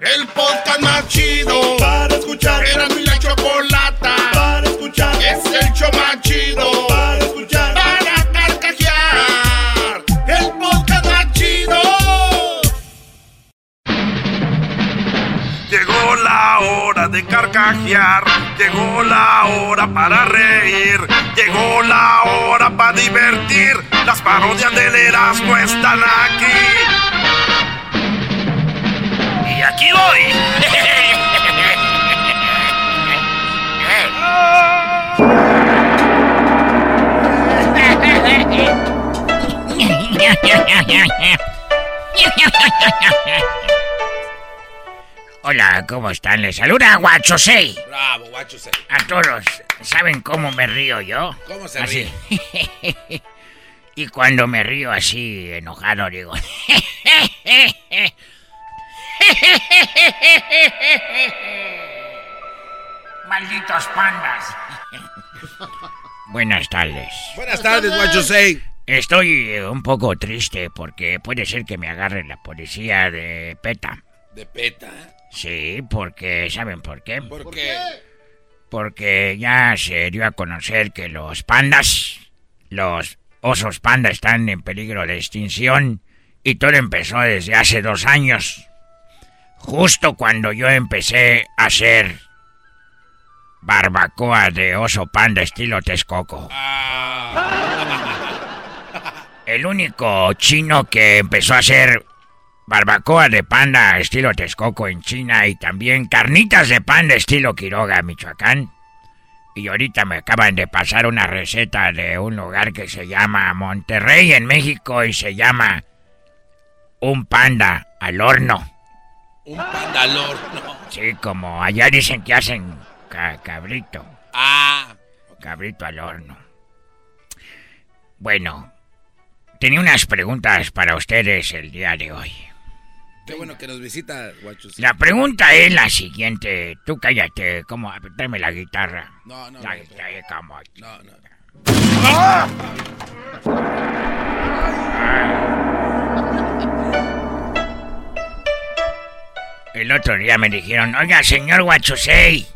El podcast más chido para escuchar. Era mi la chocolata para escuchar. Es el show más chido para escuchar. Para carcajear. El podcast más chido. Llegó la hora de carcajear. Llegó la hora para reír. Llegó la hora para divertir. Las parodias del Erasmo están aquí. Aquí voy. Hola, ¿cómo están? Les saluda Guacho 6. Bravo, guacho. se- A todos, ¿saben cómo me río yo? ¿Cómo se así. y cuando me río así, enojado, digo... Malditos pandas. Buenas tardes. Buenas tardes, guacho. Say. Estoy eh, un poco triste porque puede ser que me agarre la policía de PETA. De peta. Sí, porque ¿saben por qué? ¿Por qué? Porque ya se dio a conocer que los pandas, los osos panda están en peligro de extinción y todo empezó desde hace dos años. Justo cuando yo empecé a hacer barbacoa de oso panda estilo Texcoco. El único chino que empezó a hacer barbacoa de panda estilo Texcoco en China y también carnitas de panda estilo Quiroga, Michoacán. Y ahorita me acaban de pasar una receta de un lugar que se llama Monterrey en México y se llama un panda al horno. Un pandalor. No. Sí, como allá dicen que hacen ca- cabrito. Ah. Cabrito al horno. Bueno, tenía unas preguntas para ustedes el día de hoy. Qué bueno que nos visita, guacho. Say. La pregunta es la siguiente. Tú cállate, ¿cómo? Dame la guitarra. No, no, La no, ¿cómo? No, no. El otro día me dijeron, oiga, señor Guachusei,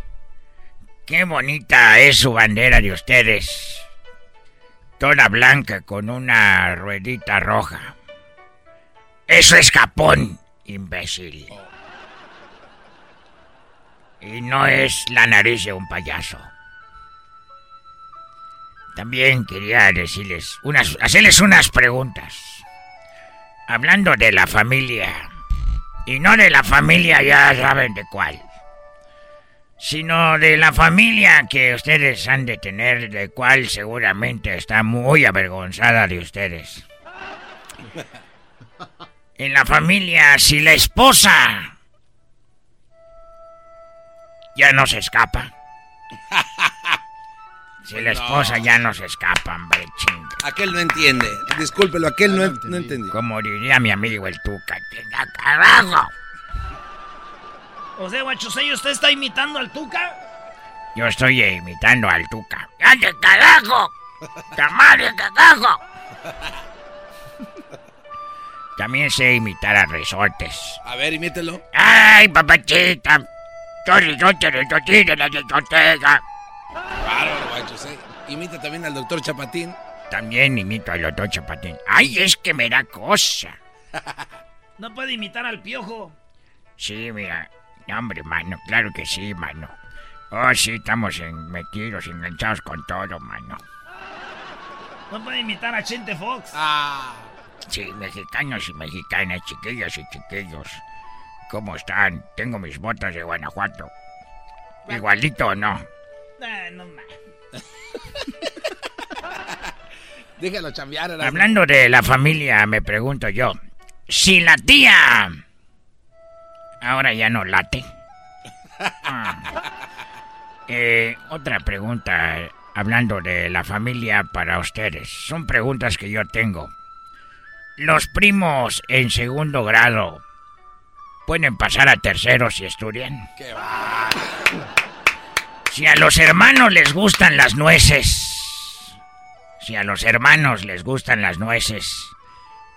qué bonita es su bandera de ustedes. Toda blanca con una ruedita roja. Eso es Japón, imbécil. Y no es la nariz de un payaso. También quería decirles unas, hacerles unas preguntas. Hablando de la familia. Y no de la familia, ya saben de cuál. Sino de la familia que ustedes han de tener, de cual seguramente está muy avergonzada de ustedes. En la familia, si la esposa ya no se escapa. Si la esposa ya no se escapa, hombre, chinga. Aquel no entiende. Discúlpelo, aquel no, no entendió. Como diría mi amigo el Tuca, tenga carajo. O sea, Guachusei, ¿usted está imitando al Tuca? Yo estoy imitando al Tuca. ¡Ande carajo! ¡Tamale carajo! También sé imitar a resortes. A ver, imítelo. ¡Ay, papachita! Soy resorte de tortilla de la discoteca. Bárbaro, guacho. Say. Imita también al doctor Chapatín. También imito al doctor Chapatín. ¡Ay, es que me da cosa! No puede imitar al piojo. Sí, mira. hombre, mano. Claro que sí, mano. Oh, sí, estamos en, metidos, enganchados con todo, mano. No puede imitar a Chente Fox. Ah. Sí, mexicanos y mexicanas, chiquillos y chiquillos. ¿Cómo están? Tengo mis botas de Guanajuato. ¿Igualito o no? Eh, no Déjalo chambear. Hablando de la familia, me pregunto yo. Si la tía... Ahora ya no late. Ah. Eh, otra pregunta, hablando de la familia para ustedes. Son preguntas que yo tengo. Los primos en segundo grado pueden pasar a tercero si estudian. ¡Qué va! Si a los hermanos les gustan las nueces. Si a los hermanos les gustan las nueces.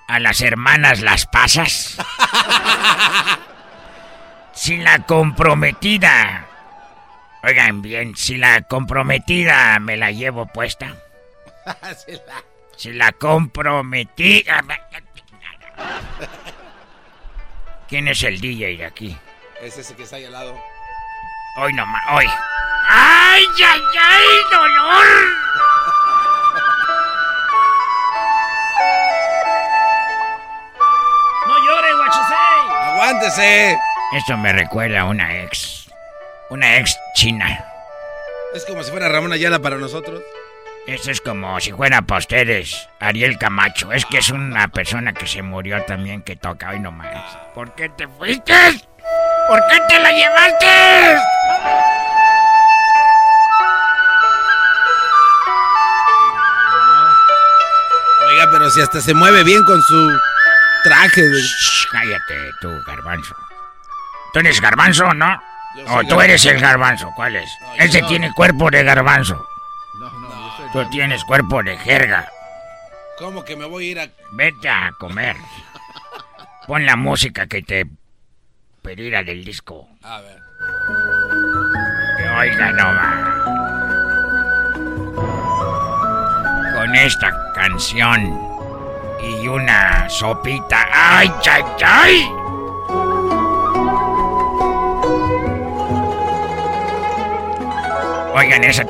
A las hermanas las pasas. si la comprometida. Oigan bien, si la comprometida me la llevo puesta. si la comprometida. ¿Quién es el DJ de aquí? Es ese que está ahí al lado. Hoy nomás, hoy. ¡Ay, ay, ay, dolor! ¡No llore, guachosei! ¡Aguántese! Esto me recuerda a una ex. Una ex china. Es como si fuera Ramón Ayala para nosotros. Esto es como si fuera para ustedes, Ariel Camacho. Es que es una persona que se murió también que toca hoy nomás. ¿Por qué te fuiste? ¿Por qué te la llevaste? Oiga, pero si hasta se mueve bien con su traje. De... cállate, tú, garbanzo. ¿Tú eres garbanzo, no? O tú eres el garbanzo, ¿cuál es? Ese tiene cuerpo de garbanzo. No, no, Tú tienes cuerpo de jerga. ¿Cómo que me voy a ir a.? Vete a comer. Pon la música que te pedirá del disco. A ver. Que oiga nomás. Con esta canción y una sopita. ¡Ay, chay, chay! Oigan esa.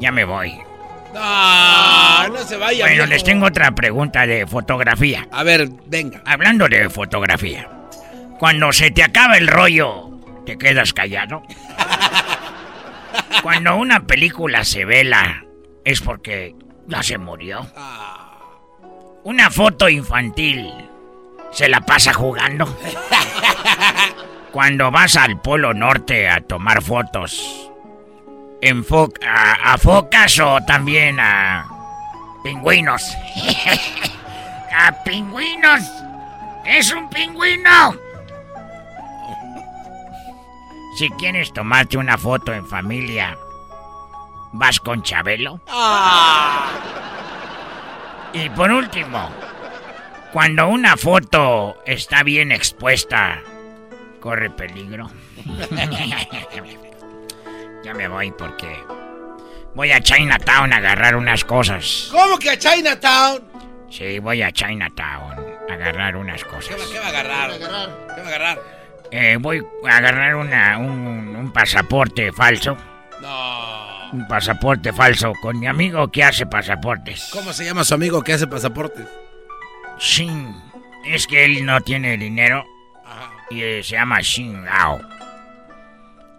Ya me voy. No, no se vaya. Bueno, les tengo otra pregunta de fotografía. A ver, venga. Hablando de fotografía, cuando se te acaba el rollo, ¿te quedas callado? Cuando una película se vela, es porque ya se murió. Ah, Una foto infantil, ¿se la pasa jugando? Cuando vas al Polo Norte a tomar fotos, enfo- a, a focas o también a pingüinos. a pingüinos. Es un pingüino. Si quieres tomarte una foto en familia, ¿vas con Chabelo? ah. Y por último, cuando una foto está bien expuesta, corre peligro. ya me voy porque voy a Chinatown a agarrar unas cosas. ¿Cómo que a Chinatown? Sí, voy a Chinatown a agarrar unas ¿Qué cosas. va, qué va a agarrar? ¿Qué va a agarrar? Eh, voy a agarrar una, un, un pasaporte falso. No. Un pasaporte falso con mi amigo que hace pasaportes. ¿Cómo se llama su amigo que hace pasaportes? Shin. Es que él no tiene dinero Ajá. y eh, se llama Shin Gao.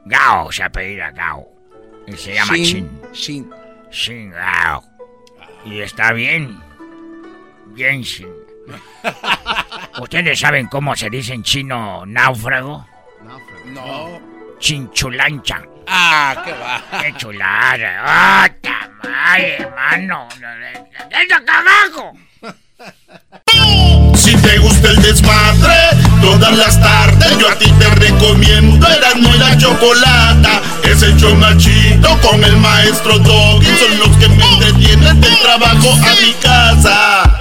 Gao se apellida Gao. Y se llama Shin. Shin. Shin Gao. Y está bien. Bien Shin. ¿Ustedes saben cómo se dice en chino náufrago? No. Chinchulancha. Ah, qué va. ¡Qué chulada! ¡Ah, tamal, hermano! ¡Desde acá abajo! Si te gusta el desmadre, todas las tardes yo a ti te recomiendo Eran y la chocolata. Es el chido con el maestro Doggy. Son los que me entretienen del trabajo a mi casa.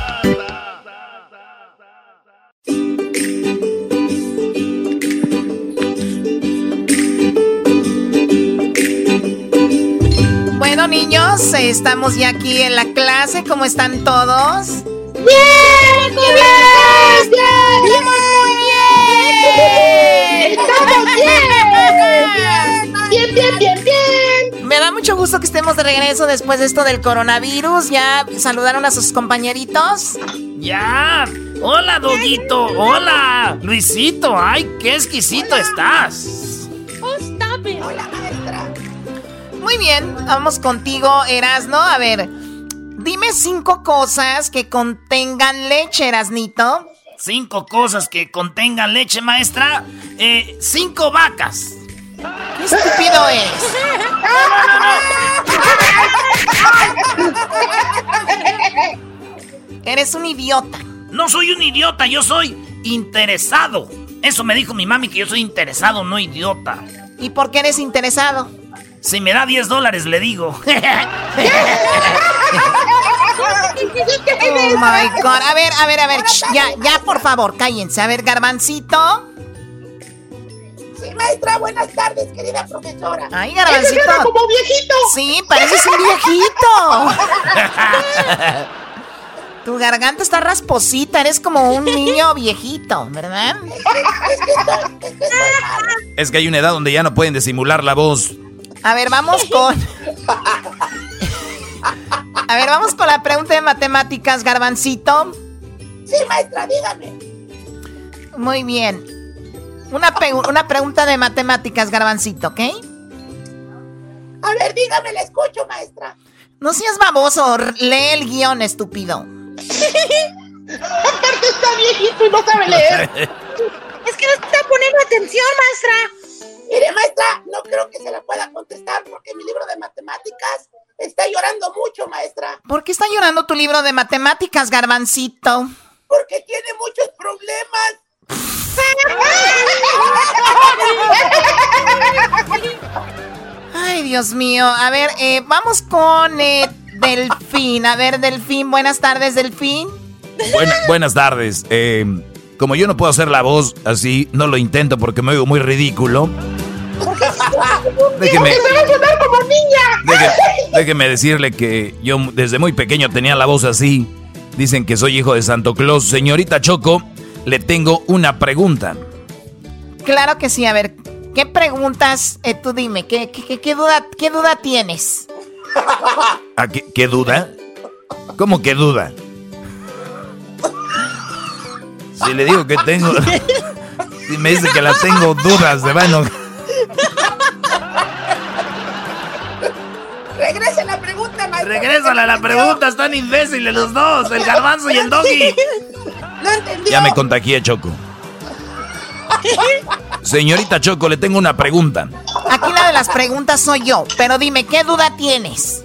Bueno, niños, estamos ya aquí en la clase. ¿Cómo están todos? ¡Bien! ¡Bien! ¡Bien! ¡Bien! ¡Estamos bien! ¡Bien, bien, bien, bien! Me da mucho gusto que estemos de regreso después de esto del coronavirus. ¿Ya saludaron a sus compañeritos? ¡Ya! ¡Hola, Doguito! ¡Hola! Luisito, ¡ay, qué exquisito estás! Oh, stop it. Hola, maestra. Muy bien, vamos contigo, Erasno. A ver, dime cinco cosas que contengan leche, Erasnito. Cinco cosas que contengan leche, maestra. Eh, cinco vacas. ¡Qué estúpido eres! Eres un idiota. No soy un idiota, yo soy interesado. Eso me dijo mi mami que yo soy interesado, no idiota. ¿Y por qué eres interesado? Si me da 10 dólares, le digo. oh my god. A ver, a ver, a ver. ya, ya, por favor, cállense. A ver, garbancito. Sí, maestra, buenas tardes, querida profesora. Ay, garbancito. como viejito. Sí, pareces un viejito. Tu garganta está rasposita, eres como un niño viejito, ¿verdad? Es que hay una edad donde ya no pueden disimular la voz. A ver, vamos con. A ver, vamos con la pregunta de matemáticas, Garbancito. Sí, maestra, dígame. Muy bien. Una, una pregunta de matemáticas, Garbancito, ¿ok? A ver, dígame, le escucho, maestra. No seas baboso, lee el guion, estúpido. Aparte está viejito y no sabe leer. es que no está poniendo atención, maestra. Mire, maestra, no creo que se la pueda contestar porque mi libro de matemáticas está llorando mucho, maestra. ¿Por qué está llorando tu libro de matemáticas, garbancito? Porque tiene muchos problemas. Ay, Dios mío. A ver, eh, vamos con eh, Delfín. A ver, Delfín, buenas tardes, Delfín. buenas tardes. Eh, como yo no puedo hacer la voz así, no lo intento porque me oigo muy ridículo. Déjeme, como niña. déjeme decirle que yo desde muy pequeño tenía la voz así. Dicen que soy hijo de Santo Claus. Señorita Choco, le tengo una pregunta. Claro que sí. A ver, ¿qué preguntas? Eh, tú dime, ¿qué, qué, duda, ¿qué duda tienes? ¿A qué, duda? ¿Cómo que duda? Si le digo que tengo. Si me dice que la tengo dudas de vano. Regresa Regrésala la pregunta, están imbéciles los dos, el garbanzo y el doggy. No entendió. Ya me contagié, Choco. Señorita Choco, le tengo una pregunta. Aquí la de las preguntas soy yo, pero dime, ¿qué duda tienes?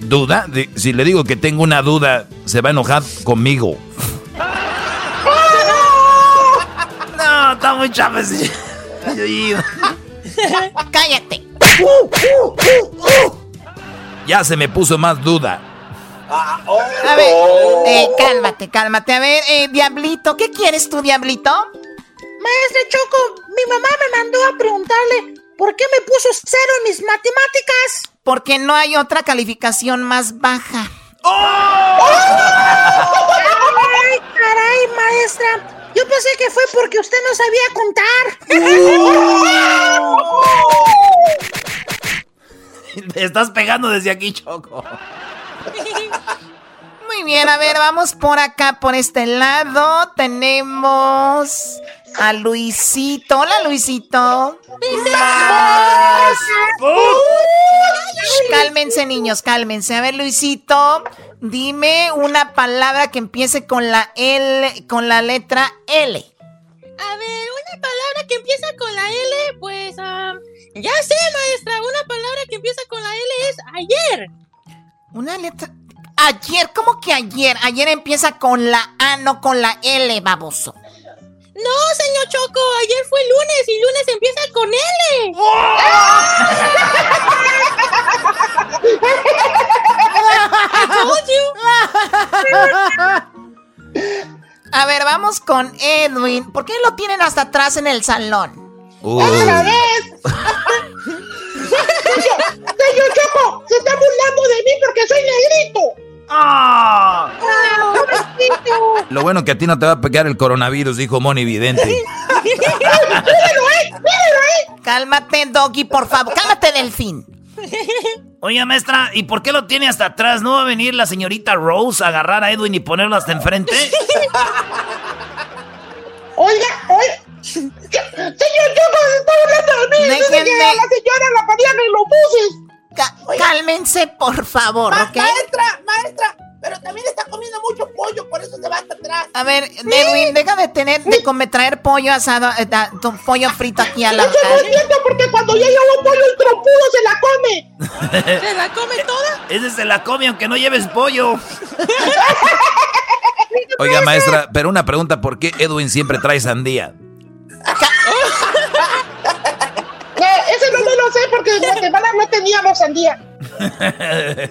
¿Duda? si le digo que tengo una duda, se va a enojar conmigo. No, está muy chaves. Cállate. Ya se me puso más duda. A ver, eh, cálmate, cálmate. A ver, eh, Diablito, ¿qué quieres tú, Diablito? Maestra Choco, mi mamá me mandó a preguntarle por qué me puso cero en mis matemáticas. Porque no hay otra calificación más baja. ¡Oh! ¡Ay, caray, maestra! Yo pensé que fue porque usted no sabía contar. Te estás pegando desde aquí, Choco. Muy bien, a ver, vamos por acá, por este lado. Tenemos a Luisito. Hola, Luisito. cálmense, niños, cálmense. A ver, Luisito, dime una palabra que empiece con la L, con la letra L. A ver, una palabra que empieza con la L, pues, ya sé, maestra, una palabra que empieza con la L es ayer. Una letra... Ayer, ¿cómo que ayer? Ayer empieza con la A, no con la L, baboso. No, señor Choco, ayer fue lunes y lunes empieza con L. A ver, vamos con Edwin. ¿Por qué lo tienen hasta atrás en el salón? ¡Otra vez! señor, Choco, se está burlando de mí porque soy negrito. ¡Ah! Lo bueno que a ti no te va a pegar el coronavirus, dijo Moni Vidente. Cálmate, Doggy, por favor. Cálmate, Delfín. Oye, maestra, ¿y por qué lo tiene hasta atrás? ¿No va a venir la señorita Rose a agarrar a Edwin y ponerlo hasta enfrente? Oiga, oiga. Señor, yo no estoy hablando de mí. Déjenme... la señora la ponía en los buses. cálmense, por favor, Ma Maestra, maestra, pero también está comiendo mucho pollo, por eso se va hasta atrás. A ver, Edwin, deja de tener, de comer, traer pollo asado, eh, tu pollo frito aquí a la Eso no entiendo porque cuando ya llevo pollo el trompudo se la come. ¿Se la come toda? Ese se la come aunque no lleves pollo. Oiga, maestra, pero una pregunta, ¿por qué Edwin siempre trae sandía? Eh, ese no me lo sé porque en Guatemala no teníamos sandía.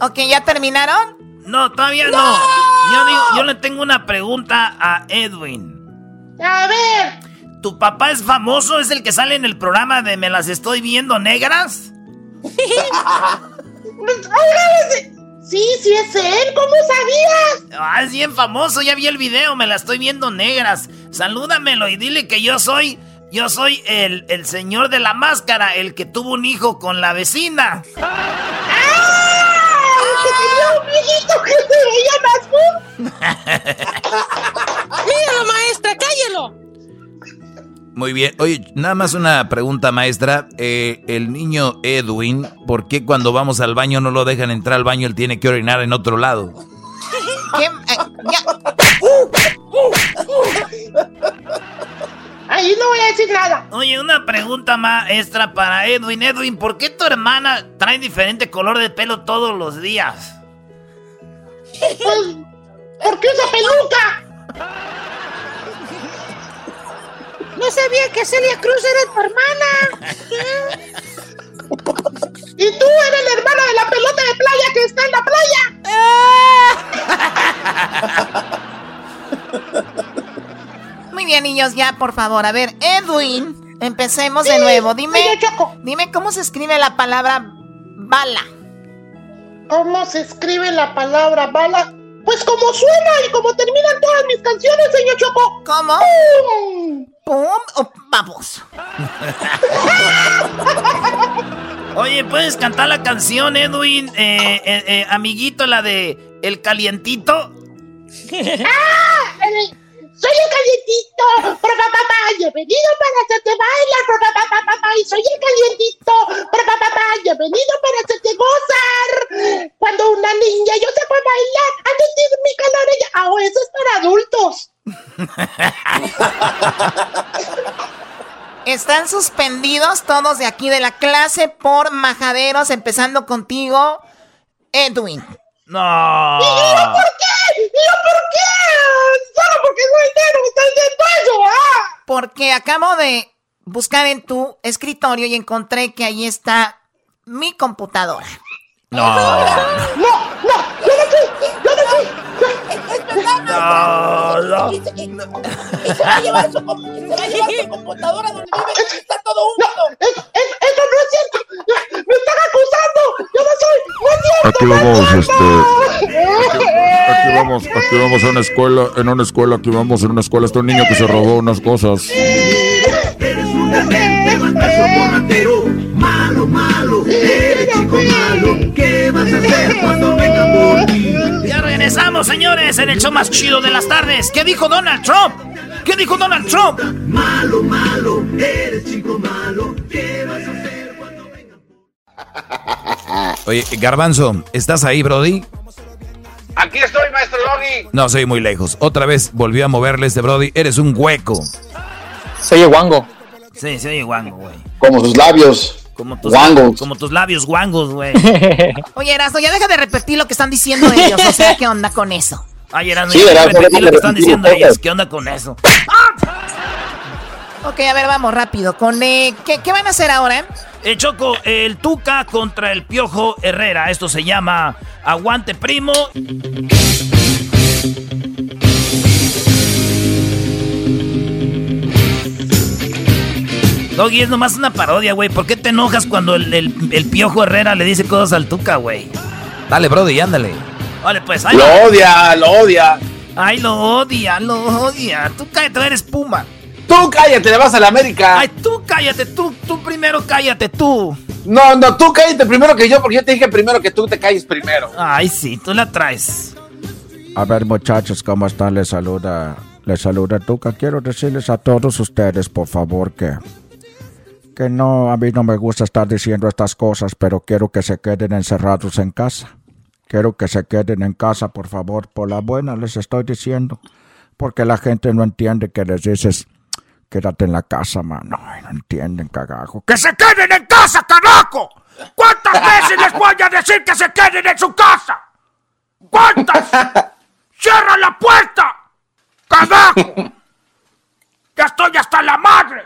ok, ¿ya terminaron? No, todavía no. Yo, yo le tengo una pregunta a Edwin. A ver. ¿Tu papá es famoso? ¿Es el que sale en el programa de Me las estoy viendo negras? Sí, sí es él, ¿cómo sabías? Ah, es bien famoso, ya vi el video, me la estoy viendo negras. Salúdamelo y dile que yo soy, yo soy el, el señor de la máscara, el que tuvo un hijo con la vecina. ¡Ah! El que tenía un viejito que se veía más Míralo, maestra, cállelo. Muy bien. Oye, nada más una pregunta, maestra. Eh, el niño Edwin, ¿por qué cuando vamos al baño no lo dejan entrar al baño? Él tiene que orinar en otro lado. ¿Qué? Ahí no voy a decir nada. Oye, una pregunta maestra para Edwin. Edwin, ¿por qué tu hermana trae diferente color de pelo todos los días? Pues, porque usa peluca. No sabía que Celia Cruz era tu hermana. y tú eres la hermana de la pelota de playa que está en la playa. Muy bien, niños, ya, por favor. A ver, Edwin, empecemos de nuevo. Dime, dime cómo se escribe la palabra bala. ¿Cómo se escribe la palabra bala? Pues como suena y como terminan todas mis canciones, señor Choco. ¿Cómo? ¡Pum! o vamos? Oye, ¿puedes cantar la canción, Edwin? Eh, eh, eh, amiguito, la de El Calientito. ¡Ah! soy el calientito, papá, papá, he venido para hacerte bailar, papá, papá, papá, y soy el calientito, papá, papá, he venido para hacerte gozar. Cuando una niña yo se fue a bailar, a sentir mi calor, ella, ah, eso es para adultos. Están suspendidos todos de aquí de la clase por majaderos, empezando contigo, Edwin. No. ¿Y yo por qué? ¿Y yo por qué? Solo porque soy negro me estás diciendo eso, ¿ah? Porque acabo de buscar en tu escritorio y encontré que ahí está mi computadora. No. No, no, yo no fui, yo no fui. Es no, no. Y se va a llevar su, se va a llevar su computadora donde vive, está todo húmedo. Eso no es cierto. Me están acusando. Yo no soy, no es cierto. Aquí vamos, este. Aquí, aquí, vamos, aquí vamos a una escuela, en una escuela, aquí vamos en una escuela. Está un niño que se robó unas cosas. Eres borratero, malo, malo, eres chico malo. ¿Qué vas a hacer cuando venga por ti? Ya regresamos, señores, en el show más chido de las tardes. ¿Qué dijo Donald Trump? ¿Qué dijo Donald Trump? Malo, malo, eres chico malo. ¿Qué vas a hacer cuando venga por? Oye, Garbanzo, ¿estás ahí, Brody? Aquí estoy, maestro Logi. No, soy muy lejos. Otra vez volvió a moverle este Brody. Eres un hueco. Se oye guango. Sí, se oye guango, güey. Como sus labios. Como tus, Guangos. como tus labios guangos, güey. Oye, Erasmo, ya deja de repetir lo que están diciendo ellos. O sea, ¿qué onda con eso? Ay, Erasmo, Sí, ya Erasmo, repetir lo que están diciendo ellos. ¿Qué onda con eso? Ok, a ver, vamos rápido. Con eh, ¿qué, qué van a hacer ahora? Eh, Choco, el Tuca contra el Piojo Herrera. Esto se llama Aguante Primo. Doggy, es nomás una parodia, güey. ¿Por qué te enojas cuando el, el- el Piojo Herrera le dice cosas al Tuca, güey? Dale, Brody, ándale. Vale, pues ahí. Lo odia, lo odia. Ay, lo odia, lo odia. Tú cállate, eres Puma. Tú cállate, le vas a la América. Ay, tú cállate, tú, tú primero cállate, tú. No, no, tú cállate primero que yo, porque yo te dije primero que tú te calles primero. Ay, sí, tú la traes. A ver, muchachos, ¿cómo están? Les saluda, les saluda Tuca. Quiero decirles a todos ustedes, por favor, que, que no, a mí no me gusta estar diciendo estas cosas, pero quiero que se queden encerrados en casa. Quiero que se queden en casa, por favor, por la buena les estoy diciendo. Porque la gente no entiende que les dices, quédate en la casa, mano. Ay, no entienden, cagajo. ¡Que se queden en casa, carajo! ¿Cuántas veces les voy a decir que se queden en su casa? ¿Cuántas? ¡Cierra la puerta! ¡Carajo! ¡Ya estoy hasta la madre!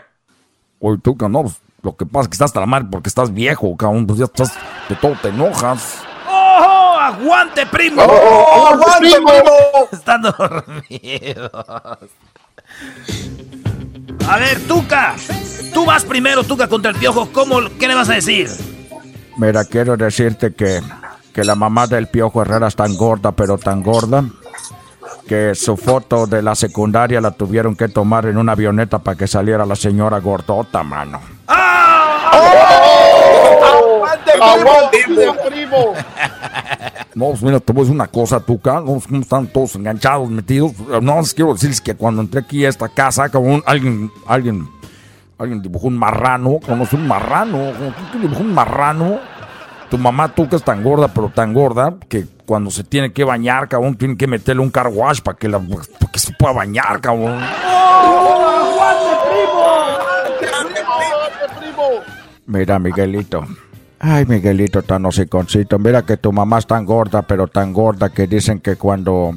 Oye, tú, que no, lo que pasa es que estás la madre porque estás viejo, cabrón. Pues ya estás, de todo te enojas. ¡Oh! ¡Aguante, primo! ¡Oh, aguante, primo! Están dormidos. A ver, Tuca. Tú vas primero, Tuca, contra el piojo. ¿Cómo, ¿Qué le vas a decir? Mira, quiero decirte que, que la mamá del Piojo Herrera es tan gorda, pero tan gorda, que su foto de la secundaria la tuvieron que tomar en una avioneta para que saliera la señora gordota, mano. ¡Aguante, primo! primo! No, pues mira, te voy a decir una cosa, Tuca. No, pues, ¿cómo están todos enganchados, metidos? No, les quiero decirles que cuando entré aquí a esta casa, cabrón, alguien, alguien, alguien dibujó un marrano. ¿Conoce un marrano? ¿Quién dibujó un marrano? Tu mamá, Tuca, es tan gorda, pero tan gorda, que cuando se tiene que bañar, cabrón, tiene que meterle un car wash para que, la, para que se pueda bañar, cabrón. Mira, Miguelito. Ay, Miguelito, tan hociconcito. Mira que tu mamá es tan gorda, pero tan gorda que dicen que cuando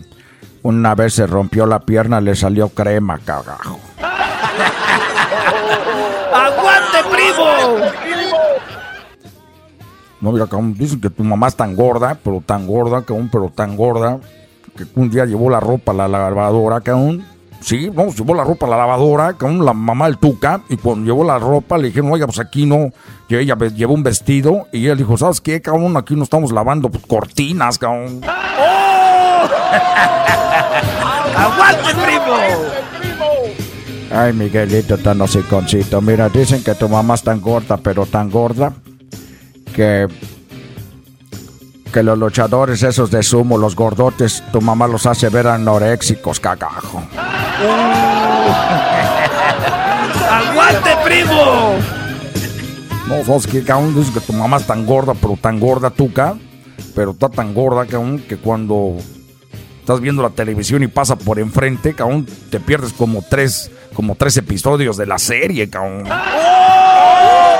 una vez se rompió la pierna le salió crema, cagajo. ¡Aguante, primo! No, mira, cabrón, dicen que tu mamá es tan gorda, pero tan gorda, cabrón, pero tan gorda, que un día llevó la ropa a la lavadora, cabrón. Sí, no, llevó la ropa a la lavadora, cabrón, la mamá del Tuca, y cuando llevó la ropa le dijeron, oiga, pues aquí no, y ella llevó un vestido, y él dijo, ¿sabes qué, cabrón? Aquí no estamos lavando pues, cortinas, cabrón. ¡Aguante, primo! Ay, Miguelito, tan hociconcito. Mira, dicen que tu mamá es tan gorda, pero tan gorda, que... Que los luchadores esos de sumo, los gordotes, tu mamá los hace ver anoréxicos, cagajo. ¡Aguante, primo! No, ¿sabes qué, cabrón? Que tu mamá es tan gorda, pero tan gorda, tuca. Pero está tan gorda, cabrón, que cuando estás viendo la televisión y pasa por enfrente, cabrón, te pierdes como tres, como tres episodios de la serie, cabrón.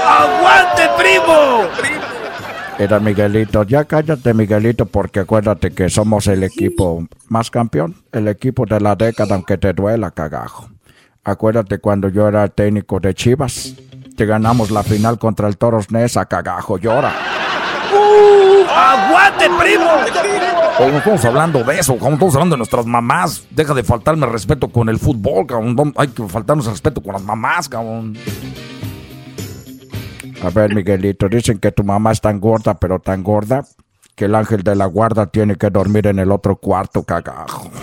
¡Aguante, primo! Era Miguelito, ya cállate Miguelito, porque acuérdate que somos el equipo más campeón, el equipo de la década, aunque te duela, cagajo. Acuérdate cuando yo era técnico de Chivas, que ganamos la final contra el Toros Nesa, cagajo, llora. ¡Aguante, primo! No estamos hablando de eso, cabrón, estamos hablando de nuestras mamás. Deja de faltarme respeto con el fútbol, cabrón. Hay que faltarnos respeto con las mamás, cabrón. A ver, Miguelito, dicen que tu mamá es tan gorda, pero tan gorda, que el ángel de la guarda tiene que dormir en el otro cuarto, cagajo.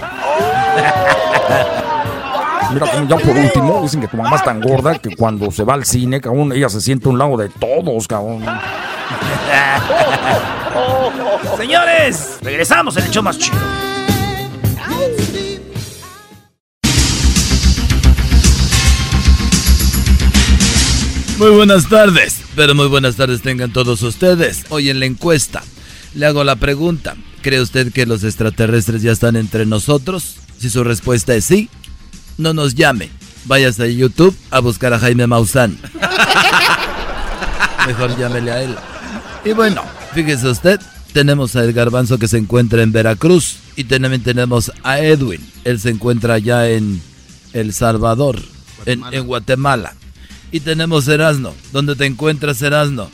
Mira, como ya por último, dicen que tu mamá es tan gorda que cuando se va al cine, cabrón, ella se siente a un lado de todos, cabrón. Señores, regresamos en el show más chido. Muy buenas tardes, pero muy buenas tardes tengan todos ustedes. Hoy en la encuesta le hago la pregunta, ¿cree usted que los extraterrestres ya están entre nosotros? Si su respuesta es sí, no nos llame. Váyase a YouTube a buscar a Jaime Maussan. Mejor llámele a él. Y bueno, fíjese usted, tenemos a El Garbanzo que se encuentra en Veracruz y también tenemos a Edwin. Él se encuentra allá en El Salvador, en, en Guatemala. Y tenemos Erasno. ¿Dónde te encuentras, Erasno?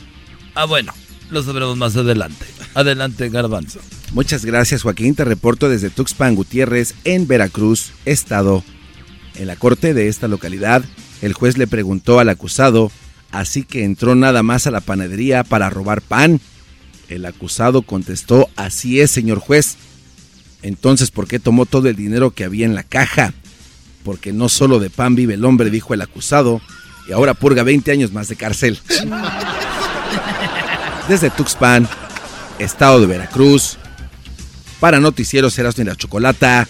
Ah, bueno, lo sabremos más adelante. Adelante, Garbanzo. Muchas gracias Joaquín, te reporto desde Tuxpan Gutiérrez en Veracruz, estado. En la corte de esta localidad, el juez le preguntó al acusado, así que entró nada más a la panadería para robar pan. El acusado contestó, así es, señor juez. Entonces, ¿por qué tomó todo el dinero que había en la caja? Porque no solo de pan vive el hombre, dijo el acusado, y ahora purga 20 años más de cárcel. Desde Tuxpan, estado de Veracruz, para Noticieros Erasmo y la Chocolata,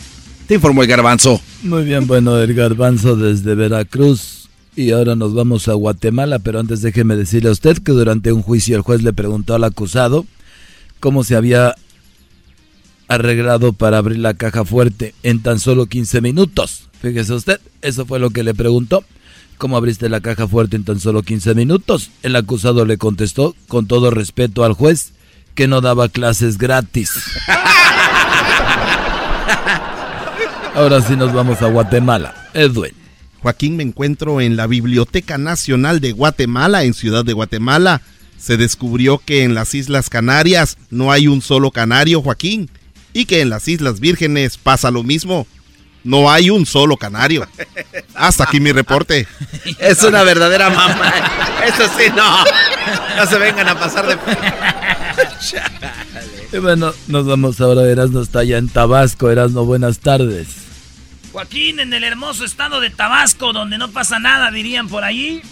te informó el garbanzo. Muy bien, bueno, el garbanzo desde Veracruz. Y ahora nos vamos a Guatemala, pero antes déjeme decirle a usted que durante un juicio el juez le preguntó al acusado cómo se había arreglado para abrir la caja fuerte en tan solo 15 minutos. Fíjese usted, eso fue lo que le preguntó. ¿Cómo abriste la caja fuerte en tan solo 15 minutos? El acusado le contestó, con todo respeto al juez, que no daba clases gratis. Ahora sí nos vamos a Guatemala. Edwin. Joaquín, me encuentro en la Biblioteca Nacional de Guatemala, en Ciudad de Guatemala. Se descubrió que en las Islas Canarias no hay un solo canario, Joaquín, y que en las Islas Vírgenes pasa lo mismo. No hay un solo canario. Hasta aquí mi reporte. Es una verdadera mamá. Eso sí, no. No se vengan a pasar de... Y bueno, nos vamos ahora. Erasno está allá en Tabasco. Erasno, buenas tardes. Joaquín, en el hermoso estado de Tabasco, donde no pasa nada, dirían por allí.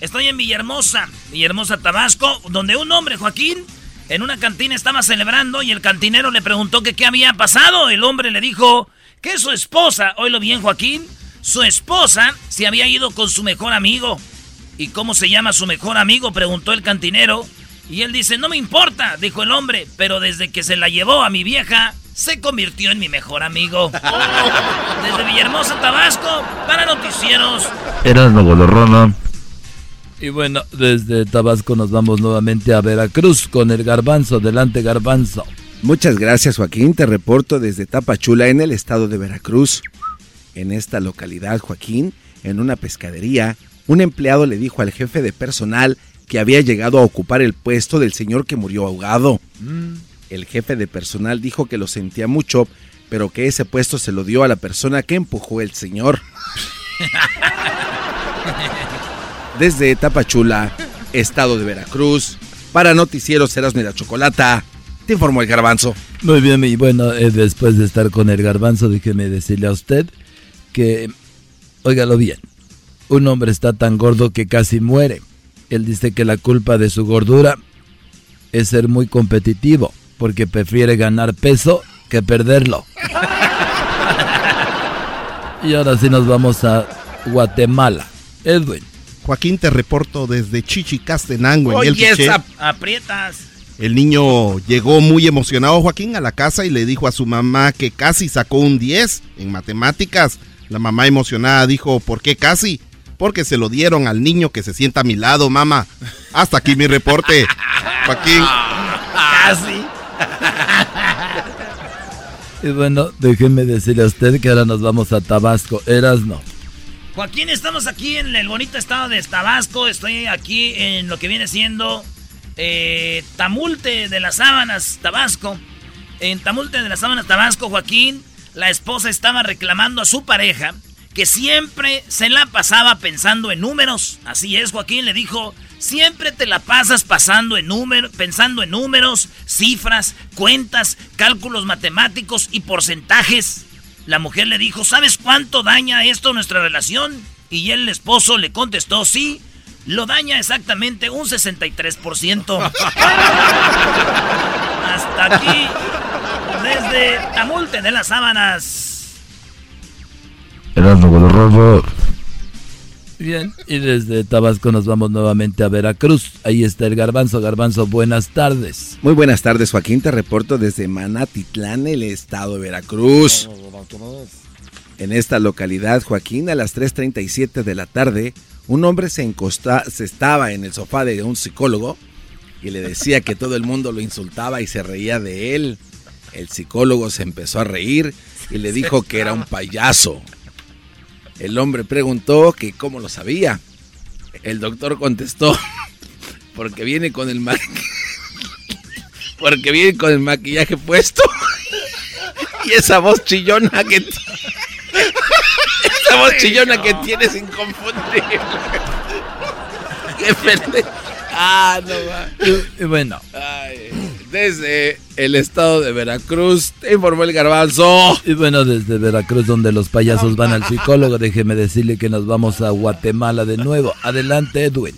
Estoy en Villahermosa, Villahermosa, Tabasco, donde un hombre, Joaquín, en una cantina estaba celebrando y el cantinero le preguntó que qué había pasado. El hombre le dijo que su esposa, oílo bien, Joaquín, su esposa se había ido con su mejor amigo. ¿Y cómo se llama su mejor amigo? preguntó el cantinero. Y él dice, no me importa, dijo el hombre, pero desde que se la llevó a mi vieja, se convirtió en mi mejor amigo. Desde Villahermosa, Tabasco, para noticieros. Eras Golorrona. Y bueno, desde Tabasco nos vamos nuevamente a Veracruz con el garbanzo. Delante, garbanzo. Muchas gracias, Joaquín. Te reporto desde Tapachula, en el estado de Veracruz. En esta localidad, Joaquín, en una pescadería, un empleado le dijo al jefe de personal que había llegado a ocupar el puesto del señor que murió ahogado. Mm. El jefe de personal dijo que lo sentía mucho, pero que ese puesto se lo dio a la persona que empujó el señor. Desde Tapachula, estado de Veracruz, para Noticieros Erasmo y la Chocolata, te informó el garbanzo. Muy bien, y bueno, eh, después de estar con el garbanzo, déjeme decirle a usted que, óigalo bien, un hombre está tan gordo que casi muere. Él dice que la culpa de su gordura es ser muy competitivo porque prefiere ganar peso que perderlo. y ahora sí nos vamos a Guatemala. Edwin. Joaquín, te reporto desde Chichicastenango, en el aprietas. El niño llegó muy emocionado, Joaquín, a la casa y le dijo a su mamá que casi sacó un 10 en matemáticas. La mamá emocionada dijo, ¿por qué casi? Porque se lo dieron al niño que se sienta a mi lado, mamá. Hasta aquí mi reporte. Joaquín. Casi. y bueno, déjenme decirle a usted que ahora nos vamos a Tabasco. Erasno. Joaquín, estamos aquí en el bonito estado de Tabasco. Estoy aquí en lo que viene siendo eh, Tamulte de las Sábanas, Tabasco. En Tamulte de las Sábanas, Tabasco, Joaquín, la esposa estaba reclamando a su pareja que siempre se la pasaba pensando en números. Así es, Joaquín le dijo, Siempre te la pasas pasando en pensando en números, cifras, cuentas, cálculos matemáticos y porcentajes. La mujer le dijo, ¿sabes cuánto daña esto nuestra relación? Y el esposo le contestó, sí, lo daña exactamente un 63%. Hasta aquí, desde Tamulte de las Sábanas. Bien, y desde Tabasco nos vamos nuevamente a Veracruz. Ahí está el garbanzo. Garbanzo, buenas tardes. Muy buenas tardes, Joaquín. Te reporto desde Manatitlán, el estado de Veracruz. En esta localidad, Joaquín, a las 3.37 de la tarde, un hombre se, se estaba en el sofá de un psicólogo y le decía que todo el mundo lo insultaba y se reía de él. El psicólogo se empezó a reír y le dijo que era un payaso. El hombre preguntó que cómo lo sabía. El doctor contestó, porque viene con el porque viene con el maquillaje puesto. y esa voz chillona que esa voz chillona que tienes inconfundible. Qué Ah, no va. Y, bueno. Desde el estado de Veracruz, te informó el garbanzo. Y bueno, desde Veracruz, donde los payasos van al psicólogo, déjeme decirle que nos vamos a Guatemala de nuevo. Adelante, Edwin.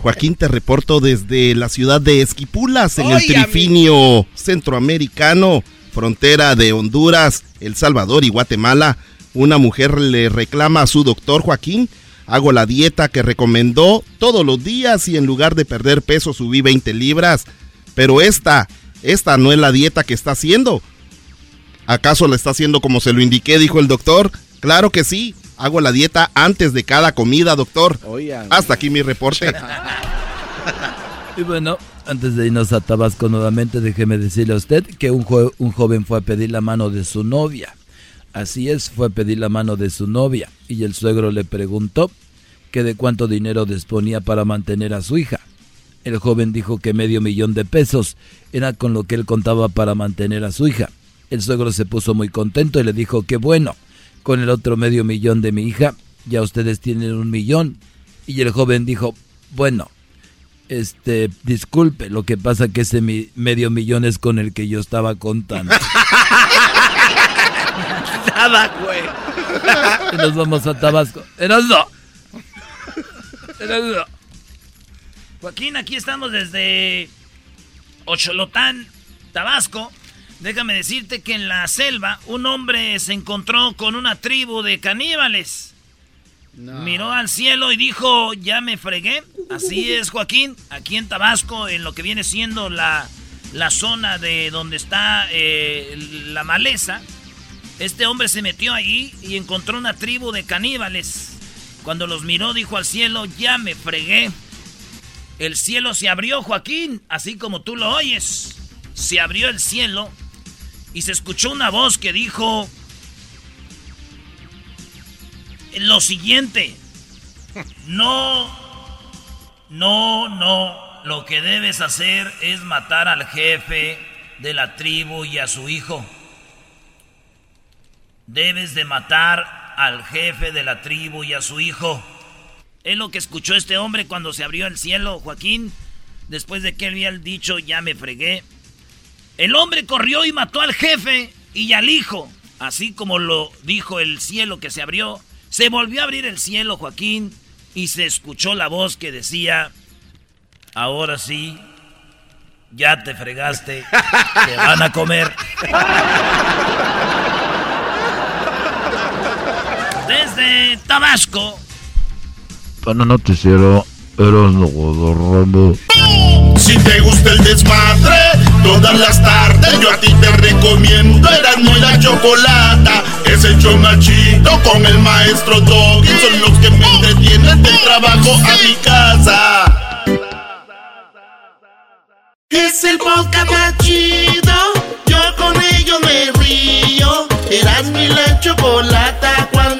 Joaquín, te reporto desde la ciudad de Esquipulas, en el trifinio centroamericano, frontera de Honduras, El Salvador y Guatemala. Una mujer le reclama a su doctor Joaquín Hago la dieta que recomendó todos los días y en lugar de perder peso subí 20 libras. Pero esta, esta no es la dieta que está haciendo. ¿Acaso la está haciendo como se lo indiqué, dijo el doctor? Claro que sí. Hago la dieta antes de cada comida, doctor. Hasta aquí mi reporte. y bueno, antes de irnos a Tabasco nuevamente, déjeme decirle a usted que un, un joven fue a pedir la mano de su novia. Así es, fue a pedir la mano de su novia y el suegro le preguntó que de cuánto dinero disponía para mantener a su hija. El joven dijo que medio millón de pesos era con lo que él contaba para mantener a su hija. El suegro se puso muy contento y le dijo que bueno, con el otro medio millón de mi hija, ya ustedes tienen un millón. Y el joven dijo, bueno, este, disculpe, lo que pasa que ese medio millón es con el que yo estaba contando. Nada, güey. Y nos vamos a Tabasco. Erasno. Erasno. Joaquín, aquí estamos desde Ocholotán, Tabasco. Déjame decirte que en la selva un hombre se encontró con una tribu de caníbales. Miró al cielo y dijo, ya me fregué. Así es, Joaquín. Aquí en Tabasco, en lo que viene siendo la, la zona de donde está eh, la maleza, este hombre se metió allí y encontró una tribu de caníbales. Cuando los miró dijo al cielo, ya me fregué. El cielo se abrió, Joaquín, así como tú lo oyes. Se abrió el cielo y se escuchó una voz que dijo lo siguiente. No, no, no. Lo que debes hacer es matar al jefe de la tribu y a su hijo. Debes de matar al jefe de la tribu y a su hijo. Es lo que escuchó este hombre cuando se abrió el cielo, Joaquín, después de que él había dicho ya me fregué. El hombre corrió y mató al jefe y al hijo, así como lo dijo el cielo que se abrió. Se volvió a abrir el cielo, Joaquín, y se escuchó la voz que decía, ahora sí, ya te fregaste, te van a comer. Desde Tabasco. Para noticiero, eres Rambo. Si te gusta el desmadre, todas las tardes yo a ti te recomiendo Eran muy la chocolata. Es el chomachito con el maestro Doggy. Son los que me entretienen del trabajo a mi casa. Es el podcast más chido. Yo con ello me río. Eras mi la chocolata puedo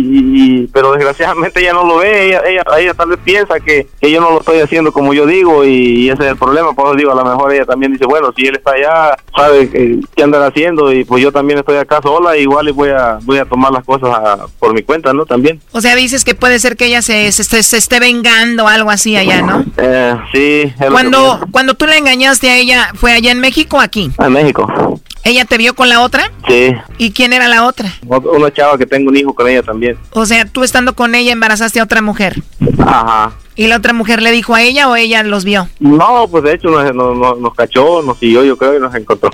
y, pero desgraciadamente ella no lo ve, ella, ella, ella tal vez piensa que, que, yo no lo estoy haciendo como yo digo y, ese es el problema, por eso digo, a lo mejor ella también dice, bueno, si él está allá, sabe qué andan haciendo y pues yo también estoy acá sola, igual y voy a, voy a tomar las cosas por mi cuenta, ¿no? También. O sea, dices que puede ser que ella se, se, se esté vengando algo así allá, ¿no? Eh, sí. Cuando, cuando tú le engañaste a ella, ¿fue allá en México o aquí? En México. ¿Ella te vio con la otra? Sí. ¿Y quién era la otra? Una chava que tengo un hijo con ella también. O sea, tú estando con ella embarazaste a otra mujer. Ajá. ¿Y la otra mujer le dijo a ella o ella los vio? No, pues de hecho nos, nos, nos cachó, nos siguió, yo creo, y nos encontró.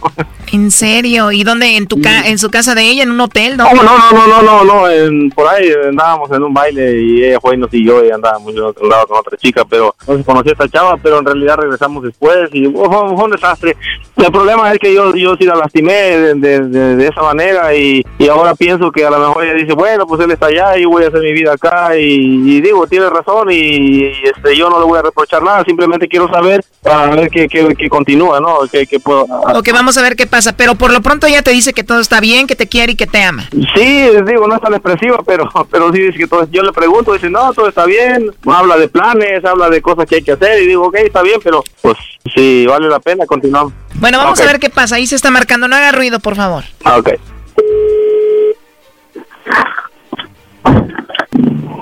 ¿En serio? ¿Y dónde? ¿En tu ca en su casa de ella? ¿En un hotel? No, no, no, no, no, no, no en, por ahí andábamos en un baile y ella fue y nos siguió y andábamos yo andaba con otra chica, pero no se conoció esta chava, pero en realidad regresamos después y fue, fue un desastre. El problema es que yo, yo sí la lastimé de, de, de, esa manera y, y, ahora pienso que a lo mejor ella dice, bueno, pues él está allá y voy a hacer mi vida acá y, y digo, tiene razón y, y este, yo no le voy a reprochar nada, simplemente quiero saber para ver qué, qué, continúa, ¿no? Que, que puedo... Ok, vamos a ver qué pasa, pero por lo pronto ella te dice que todo está bien, que te quiere y que te ama. Sí, digo, no es tan expresiva, pero, pero sí dice que todo, yo le pregunto, dice, no, todo está bien, habla de planes, habla de cosas que hay que hacer y digo, ok, está bien, pero pues sí, vale la pena, continuamos. Bueno, vamos okay. a ver qué pasa, ahí se está marcando, no haga ruido, por favor. Ah, ok.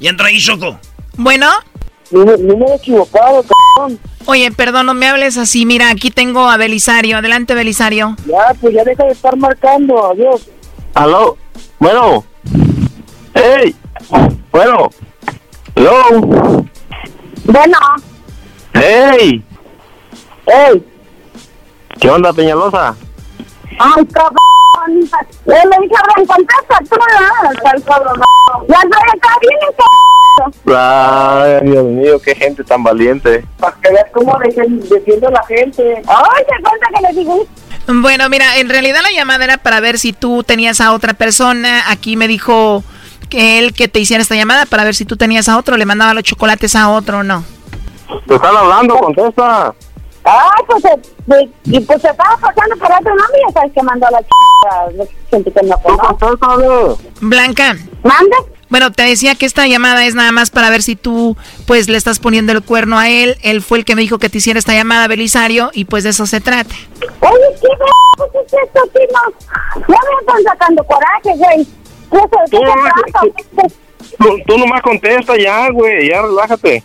Y entra ahí, Choco. Bueno. Número equivocado, cabrón. Oye, perdón, no me hables así. Mira, aquí tengo a Belisario. Adelante, Belisario. Ya, pues ya deja de estar marcando. Adiós. Aló. Bueno. Hey. Bueno. Hello. Bueno. Hey. Hey. ¿Qué onda, Peñalosa? Ay, cabrón. Le dije, Ren, contesta tú, ¿no? cabrón. Ya estoy acá bien, Ay, Dios mío, qué gente tan valiente. Para que veas cómo defiende la gente. Ay, te cuenta que le digo. Bueno, mira, en realidad la llamada era para ver si tú tenías a otra persona. Aquí me dijo que él que te hiciera esta llamada para ver si tú tenías a otro, le mandaba los chocolates a otro o no. Te están hablando, contesta. Ah, pues, pues, y pues se estaba pasando por otro nombre y ya sabes que mandó a la chica, gente que no conoce. Blanca. ¿Manda? Bueno, te decía que esta llamada es nada más para ver si tú, pues, le estás poniendo el cuerno a él. Él fue el que me dijo que te hiciera esta llamada, Belisario, y pues de eso se trata. Oye, ¿qué pues es esto? Ya me están sacando coraje, güey. ¿Qué se tú, tú nomás contesta ya, güey, ya relájate.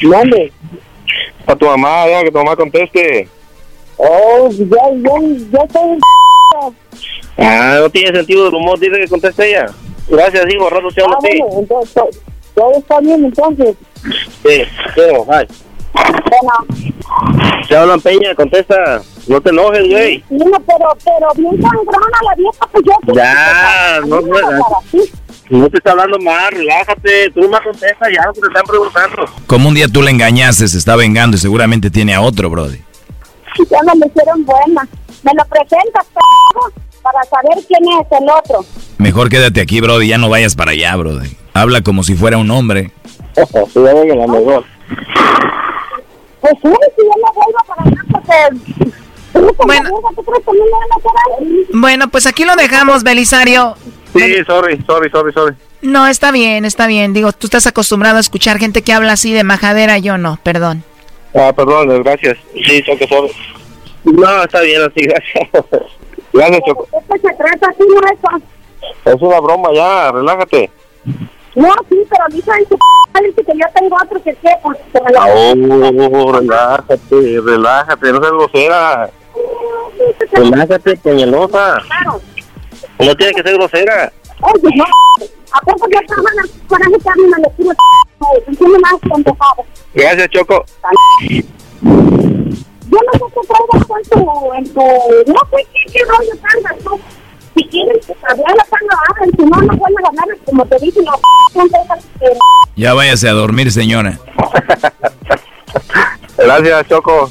¿Dónde? A tu mamá, deja que tu mamá conteste. Oh, ya, ya, ya estoy... Ah, no tiene sentido del humor, dice que conteste ella. Gracias, hijo, rato te hablo ah, bueno, entonces, Todo está bien, entonces. Sí, pero, ay. Bueno, Te hablan Peña, contesta. No te enojes, güey. no, pero, pero bien sangrona la vieja, pues yo... Ya, no, no. No te está hablando mal, relájate. Tú más contesta ya lo que te están preguntando. Como un día tú le engañaste, se está vengando y seguramente tiene a otro, Brody. Ya me lo hicieron buena. Me lo presentas, p***, para saber quién es el otro. Mejor quédate aquí, Brody, ya no vayas para allá, Brody. Habla como si fuera un hombre. Pues sí, si yo me vuelvo para allá, porque... Bueno. ¿Tú crees que? Bueno, pues aquí lo dejamos, Belisario. Sí, sorry, sorry, sorry, sorry. No, está bien, está bien. Digo, tú estás acostumbrado a escuchar gente que habla así de majadera, yo no, perdón. Ah, perdón, gracias. Sí, Choco, sorry. No, está bien así, gracias. Gracias, Choco. Es una broma ya, relájate. No, sí, pero dice que yo tengo otro que qué, pues que. Oh, relájate, relájate, no seas grosera. Relájate, peñalosa. Claro. No tiene que ser grosera. Oye, no, ¿a poco ya estaban para quitarme una lectura? Entiende más contestado. Gracias, Choco. Yo no sé qué traigas en tu, en tu... No sé qué, qué rollo traigas tú. Si quieres hablar la tanga, hablen. Si no, no vuelven a ganar. Como te dije, no. Ya váyase a dormir, señora. Gracias, Choco.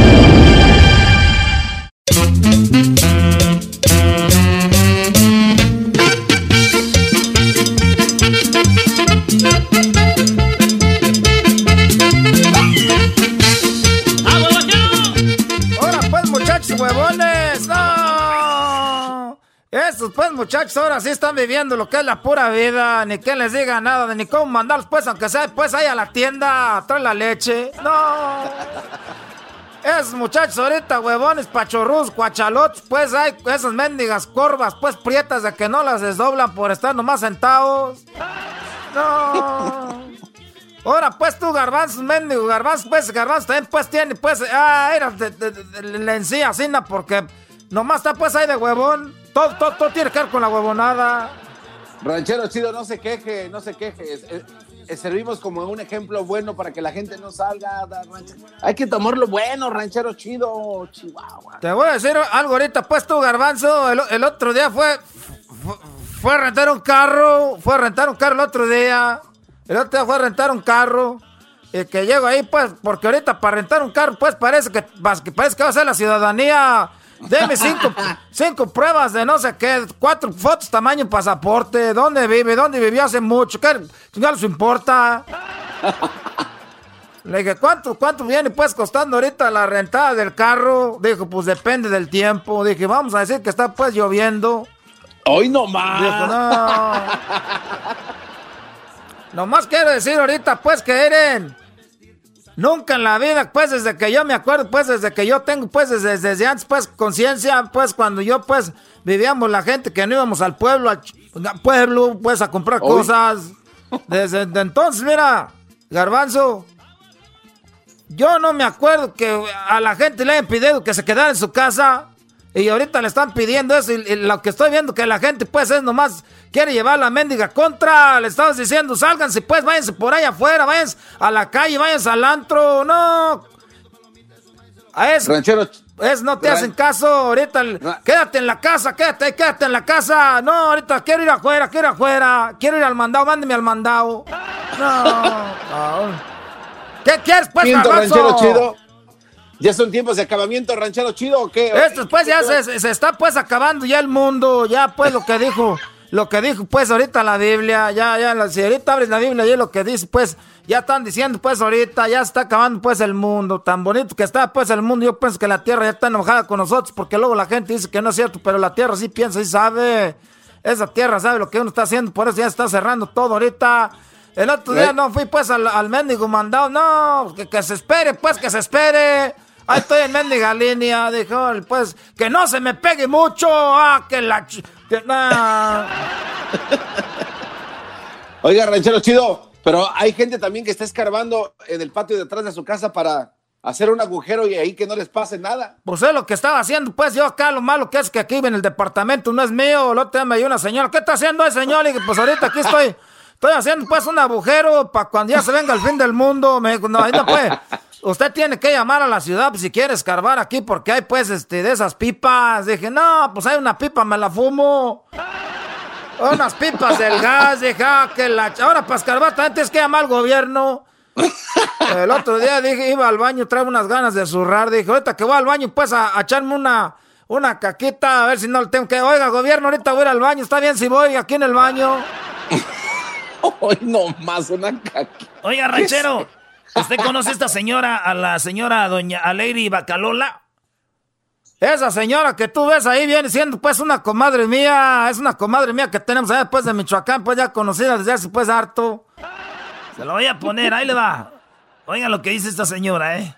muchachos, ahora sí están viviendo lo que es la pura vida. Ni que les diga nada, ni cómo mandarlos, pues, aunque sea, pues, ahí a la tienda a traer la leche. No. Esos muchachos ahorita, huevones, pachorrus, cuachalots, pues hay esas mendigas corvas, pues prietas de que no las desdoblan por estar nomás sentados. No. Ahora pues tú, garbanzos, mendigo, garbanzos, pues, garbanzos también pues tiene, pues, ah, era de, de, de- de la encía, así, na, porque nomás está pues ahí de huevón. Todo, todo, todo tiene que ver con la huevonada. Ranchero chido, no se queje, no se queje. Es- es- es- servimos como un ejemplo bueno para que la gente no salga. Hay que tomarlo bueno, ranchero chido, Chihuahua. Te voy a decir algo ahorita, pues tú, garbanzo, el, el otro día fue, fue, fue a rentar un carro, fue a rentar un carro el otro día, el otro día fue a rentar un carro, y que llego ahí, pues, porque ahorita para rentar un carro, pues parece que parece que va a ser la ciudadanía. Deme cinco, cinco pruebas de no sé qué, cuatro fotos tamaño pasaporte, dónde vive, dónde vivió hace mucho, qué no les importa. Le dije, ¿cuánto, ¿cuánto viene pues costando ahorita la rentada del carro? Dijo, pues depende del tiempo. Dije, vamos a decir que está pues lloviendo. Hoy no más. Dijo, no. Nomás quiero decir ahorita pues que Eren, nunca en la vida, pues desde que yo me acuerdo, pues desde que yo tengo, pues desde, desde antes, pues conciencia, pues cuando yo pues vivíamos la gente que no íbamos al pueblo, al pueblo, pues a comprar Hoy. cosas. Desde de entonces, mira, garbanzo, yo no me acuerdo que a la gente le hayan pedido que se quedara en su casa. Y ahorita le están pidiendo eso. Y, y lo que estoy viendo que la gente, pues, es nomás quiere llevar la mendiga contra. Le estamos diciendo, sálganse, pues, váyanse por ahí afuera, váyanse a la calle, váyanse al antro. No. A eso. Ranchero. Es, no te Ran- hacen caso. Ahorita, quédate en la casa, quédate, quédate en la casa. No, ahorita quiero ir afuera, quiero ir afuera. Quiero ir al mandado, mándeme al mandado. No. no. ¿Qué quieres, pues, Miento, ranchero chido. ¿Ya son tiempos de acabamiento, ranchero chido o qué? Esto pues ya se, se está pues acabando ya el mundo, ya pues lo que dijo, lo que dijo pues ahorita la Biblia, ya, ya, si ahorita abres la Biblia y lo que dice pues, ya están diciendo pues ahorita, ya está acabando pues el mundo, tan bonito que está pues el mundo, yo pienso que la tierra ya está enojada con nosotros, porque luego la gente dice que no es cierto, pero la tierra sí piensa y sabe, esa tierra sabe lo que uno está haciendo, por eso ya está cerrando todo ahorita. El otro día Right. no fui pues al, al mendigo mandado, no, que, que se espere, pues que se espere. Ahí estoy en mendiga línea, dijo, pues, que no se me pegue mucho, ah, que la... Que, Oiga, ranchero chido, pero hay gente también que está escarbando en el patio detrás de su casa para hacer un agujero y ahí que no les pase nada. Pues es lo que estaba haciendo, pues yo acá lo malo que es que aquí en el departamento no es mío, el otro día me dio una señora, ¿qué está haciendo ese señor? Y pues ahorita aquí estoy, estoy haciendo pues un agujero para cuando ya se venga el fin del mundo, me dijo, no, ahí no. Usted tiene que llamar a la ciudad pues, si quiere escarbar aquí porque hay pues este de esas pipas. Dije, no, pues hay una pipa, me la fumo. Unas pipas del gas, dije, ah, que la... Ahora para escarbar también tienes que llamar al gobierno. El otro día dije, iba al baño, traigo unas ganas de zurrar. Dije, ahorita que voy al baño, pues a, echarme una, una caquita, a ver si no le tengo que. Oiga, gobierno, ahorita voy al baño. Está bien si voy aquí en el baño. Hoy no más una caquita. Oiga, ranchero, ¿usted conoce a esta señora, a la señora doña Alegri Bacalola? Esa señora que tú ves ahí viene siendo pues una comadre mía, es una comadre mía que tenemos allá después de Michoacán, pues ya conocida desde hace pues harto. Se lo voy a poner, ahí le va. Oiga lo que dice esta señora, ¿eh?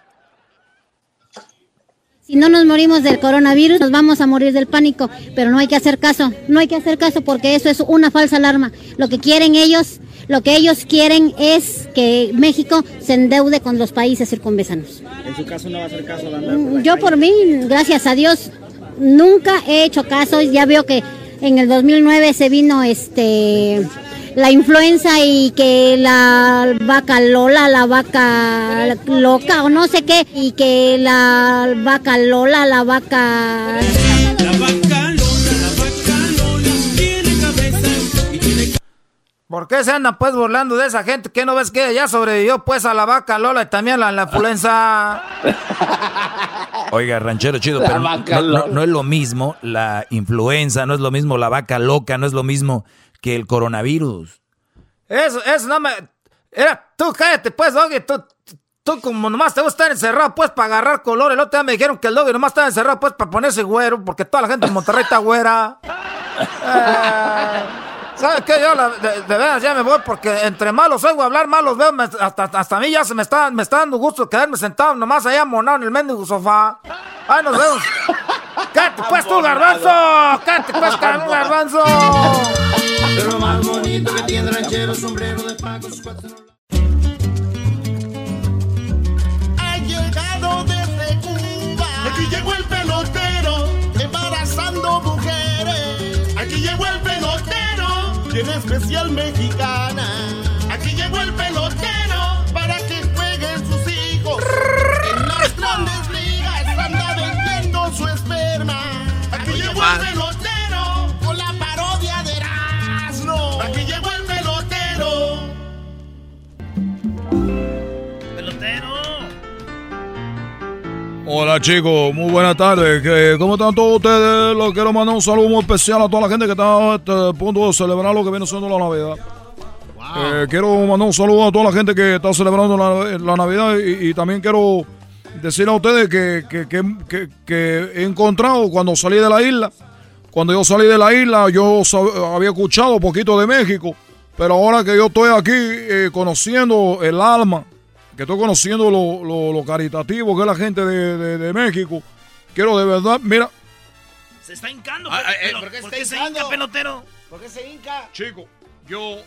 Si no nos morimos del coronavirus, nos vamos a morir del pánico, pero no hay que hacer caso, no hay que hacer caso porque eso es una falsa alarma. Lo que quieren ellos, lo que ellos quieren es que México se endeude con los países circunvesanos. En su caso no va a hacer caso, mm, Yo por mí, gracias a Dios, nunca he hecho caso, ya veo que en el 2009 se vino este la influenza y que la vaca Lola, la vaca loca o no sé qué, y que la vaca Lola, la vaca... La vaca Lola, la vaca Lola, tiene cabeza y tiene... ¿Por qué se andan pues burlando de esa gente? ¿Qué no ves que ya sobrevivió pues a la vaca Lola y también a la influenza? Oiga, ranchero chido, pero no, no, es lo mismo la influenza, no es lo mismo la vaca loca, no es lo mismo que el coronavirus. Eso, eso no me. Era, tú cállate, pues, Doggy. Tú, tú como nomás te gusta estar encerrado, pues, para agarrar color. El otro día me dijeron que el Doggy nomás estaba encerrado, pues, para ponerse güero, porque toda la gente en Monterrey está güera. Eh, ¿Sabes qué? Yo, de, verdad, ya me voy porque entre malos oigo hablar, malos veo. hasta, hasta a mí ya se me está, me está dando gusto quedarme sentado nomás allá monado en el mendigo sofá. Ay, nos vemos. ¡Cállate, pues, tú, garbanzo! ¡Cállate, pues, garbanzo! Pero lo más bonito que tiene ranchero, sombrero de paco, sus cuatro... Ha llegado desde Cuba. Aquí llegó el pelotero, embarazando mujeres. Aquí llegó el pelotero, tiene especial mexicana. Aquí llegó el pelotero para que jueguen sus hijos. En las grandes ligas anda vendiendo su esperma. Aquí llegó el pelotero. Hola chicos, muy buenas tardes. ¿Cómo están todos ustedes? Les quiero mandar un saludo muy especial a toda la gente que está a este punto de celebrar lo que viene siendo la Navidad. Eh, quiero mandar un saludo a toda la gente que está celebrando la, Navidad y, también quiero decir a ustedes que, que, he encontrado cuando salí de la isla, cuando yo salí de la isla yo había escuchado poquito de México, pero ahora que yo estoy aquí eh, conociendo el alma que estoy conociendo lo, caritativo que es la gente de, México. Quiero de verdad, mira. Se está hincando. Ah, eh, ¿Por, qué, se hinca, pelotero? ¿Por qué se hinca? Chico, yo,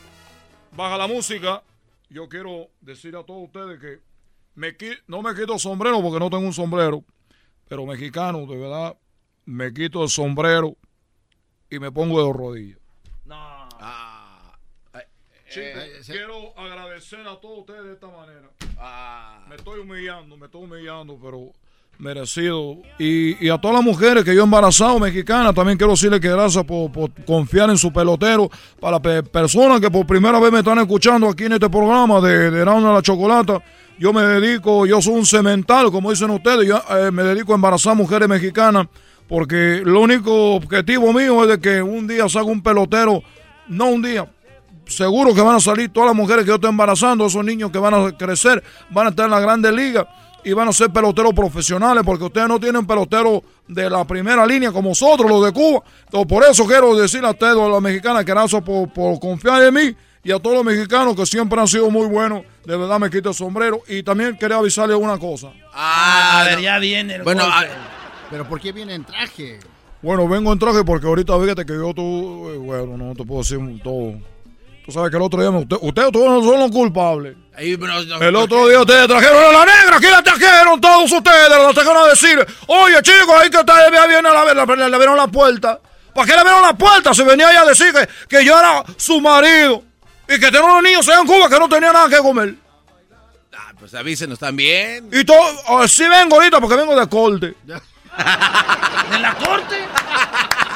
baja la música, yo quiero decir a todos ustedes que me, no me quito sombrero porque no tengo un sombrero, pero mexicano, de verdad, me quito el sombrero y me pongo de rodillas. Eh, quiero agradecer a todos ustedes de esta manera. Ah. Me estoy humillando, me estoy humillando, pero merecido. Y, a todas las mujeres que yo he embarazado, mexicanas, también quiero decirles que gracias por, confiar en su pelotero. Para personas que por primera vez me están escuchando aquí en este programa de, de a la Chocolata, yo me dedico, yo soy un cemental, como dicen ustedes, yo eh, me dedico a embarazar mujeres mexicanas, porque lo único objetivo mío es de que un día salga un pelotero, no un día, seguro que van a salir todas las mujeres que yo estoy embarazando, esos niños que van a crecer, van a estar en la grande liga y van a ser peloteros profesionales, porque ustedes no tienen peloteros de la primera línea como nosotros, los de Cuba. Entonces, por eso quiero decirle a ustedes, a las mexicanas, que gracias por, por confiar en mí y a todos los mexicanos que siempre han sido muy buenos. De verdad me quito el sombrero. Y también quería avisarle una cosa. Ah, a ver, ya viene el Bueno, golpe. Pero ¿por qué viene en traje? Bueno, vengo en traje porque ahorita fíjate que yo tú, eh, bueno, no te puedo decir todo. Tú sabes que el otro día me- usted- ustedes todos no son los culpables. El otro día ustedes trajeron a la negra, aquí la trajeron todos ustedes, la trajeron a decir, oye chicos, ahí que ustedes ya viene a la, le, le abrieron la puerta. ¿Para qué le abrieron la puerta? Se venía ella a decir que, que yo era su marido y que tenía unos niños allá en Cuba que no tenía nada que comer. Pues avísenos también. Y todo, oh, sí vengo ahorita porque vengo de corte. ¿De la corte?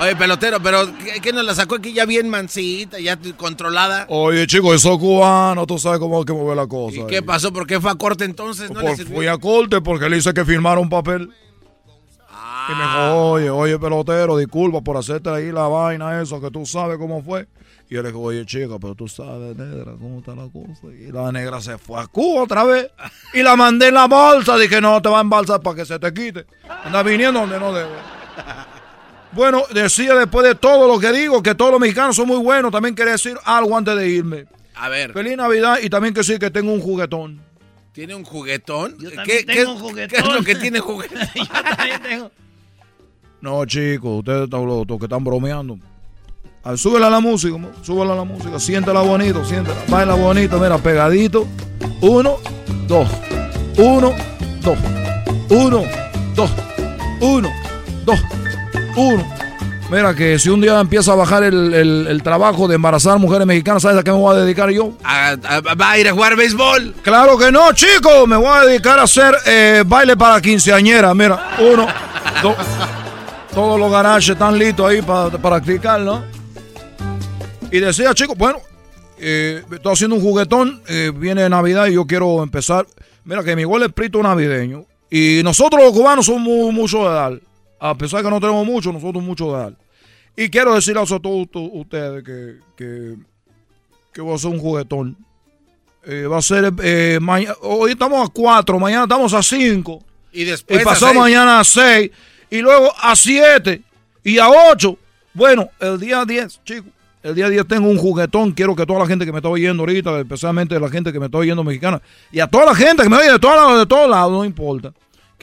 Oye, pelotero, pero ¿qué, qué nos la sacó aquí ya bien mansita, ya controlada? Oye, chico, eso es cubano, tú sabes cómo hay que mover la cosa. ¿Y qué pasó? ¿Por qué fue a corte entonces? ¿No Por- fui a corte porque le hice que firmara un papel. Y me Ah. dijo, oye, oye, pelotero, disculpa por hacerte ahí la vaina, eso, que tú sabes cómo fue. Y yo le digo, oye, chica, pero tú sabes, negra, cómo está la cosa. Y la negra se fue a Cuba otra vez. Y la mandé en la bolsa. Dije, no, te va a embalsar para que se te quite. Anda viniendo donde no debe. Bueno, decía después de todo lo que digo, que todos los mexicanos son muy buenos. También quería decir algo antes de irme. A ver, Feliz Navidad y también que sí, que tengo un juguetón. ¿tiene un juguetón? Yo ¿Qué, es lo que tiene juguetón? Yo también tengo. No, chicos, ustedes están locos, que están bromeando. Ah, súbela a la música, súbela a la música, siéntela bonito, siéntela, baila bonito, mira, pegadito. Uno, dos, uno, dos, uno, dos, uno, dos, uno. Mira que si un día empieza a bajar el, el- el trabajo de embarazar mujeres mexicanas, ¿sabes a qué me voy a dedicar yo? A- a- ¿Va a ir a jugar béisbol? Claro que no, chicos. Me voy a dedicar a hacer eh, baile para quinceañera. Mira, uno, dos. Todos los garajes están listos ahí para practicar, ¿no? Y decía, chicos, bueno, eh, estoy haciendo un juguetón. eh, viene Navidad y yo quiero empezar. Mira que mi igual es prito navideño. Y nosotros los cubanos somos mu- mucho de dar. A pesar de que no tenemos mucho, nosotros mucho de dar. Y quiero decirles a todos ustedes que, que, que voy a hacer un juguetón. Eh, va a ser eh, mañana. Hoy estamos a 4, mañana estamos a 5. Y Y después. a pasó seis. mañana a 6. Y luego a 7. Y a 8. Bueno, el día 10, chicos. El día 10 tengo un juguetón. Quiero que toda la gente que me está oyendo ahorita, especialmente la gente que me está oyendo mexicana, y a toda la gente que me oye de todos lados, de todos lados, no importa.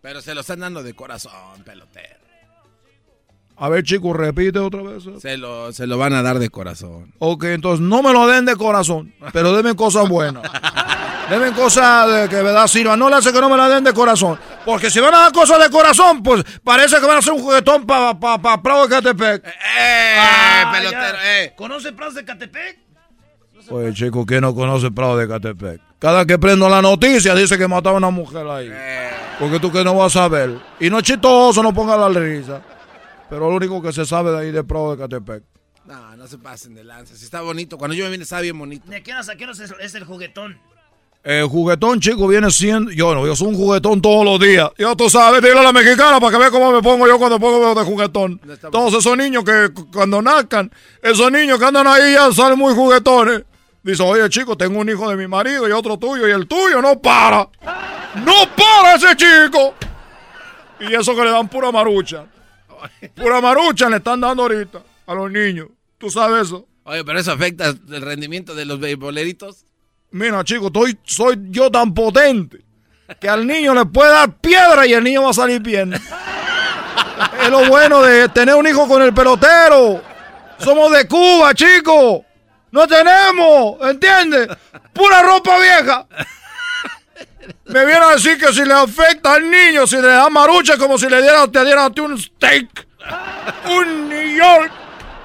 Pero se lo están dando de corazón, pelotero. A ver, chicos, repite otra vez. Se lo, se lo van a dar de corazón. Ok, entonces no me lo den de corazón, pero denme cosas buenas. Denme cosas de que verdad sirvan. No le hace que no me la den de corazón. Porque si van a dar cosas de corazón, pues parece que van a hacer un juguetón para pa, pa, Prado de Catepec. ¡Eh, Ah, pelotero! ¡Eh! ¿Conoce Prados de Catepec? Oye, chico, ¿quién no conoce Prado de Catepec? Cada que prendo la noticia dice que mataron a una mujer ahí. Porque tú que no vas a saber. Y no es chistoso, no ponga la risa. Pero lo único que se sabe de ahí de Prado de Catepec. No, no se pasen de lanza. Si está bonito. Cuando yo me vine, está bien bonito. ¿De qué horas a qué horas es, es el juguetón? El juguetón, chico, viene siendo. Yo no, yo soy un juguetón todos los días. Ya tú sabes, dile a la mexicana para que vea cómo me pongo yo cuando pongo de juguetón. Todos esos niños que cu- cuando nazcan, esos niños que andan ahí ya salen muy juguetones. Dice, oye, chico, tengo un hijo de mi marido y otro tuyo, y el tuyo no para. ¡No para ese chico! Y eso que le dan pura marucha. Pura marucha le están dando ahorita a los niños. ¿Tú sabes eso? Oye, pero eso afecta el rendimiento de los beisboleritos. Mira, chico, estoy, soy yo tan potente que al niño le puede dar piedra y el niño va a salir bien. es lo bueno de tener un hijo con el pelotero. Somos de Cuba, chico. No tenemos, ¿entiendes? Pura ropa vieja. Me viene a decir que si le afecta al niño, si le da marucha, como si le diera, te dieran a ti un steak, un New York,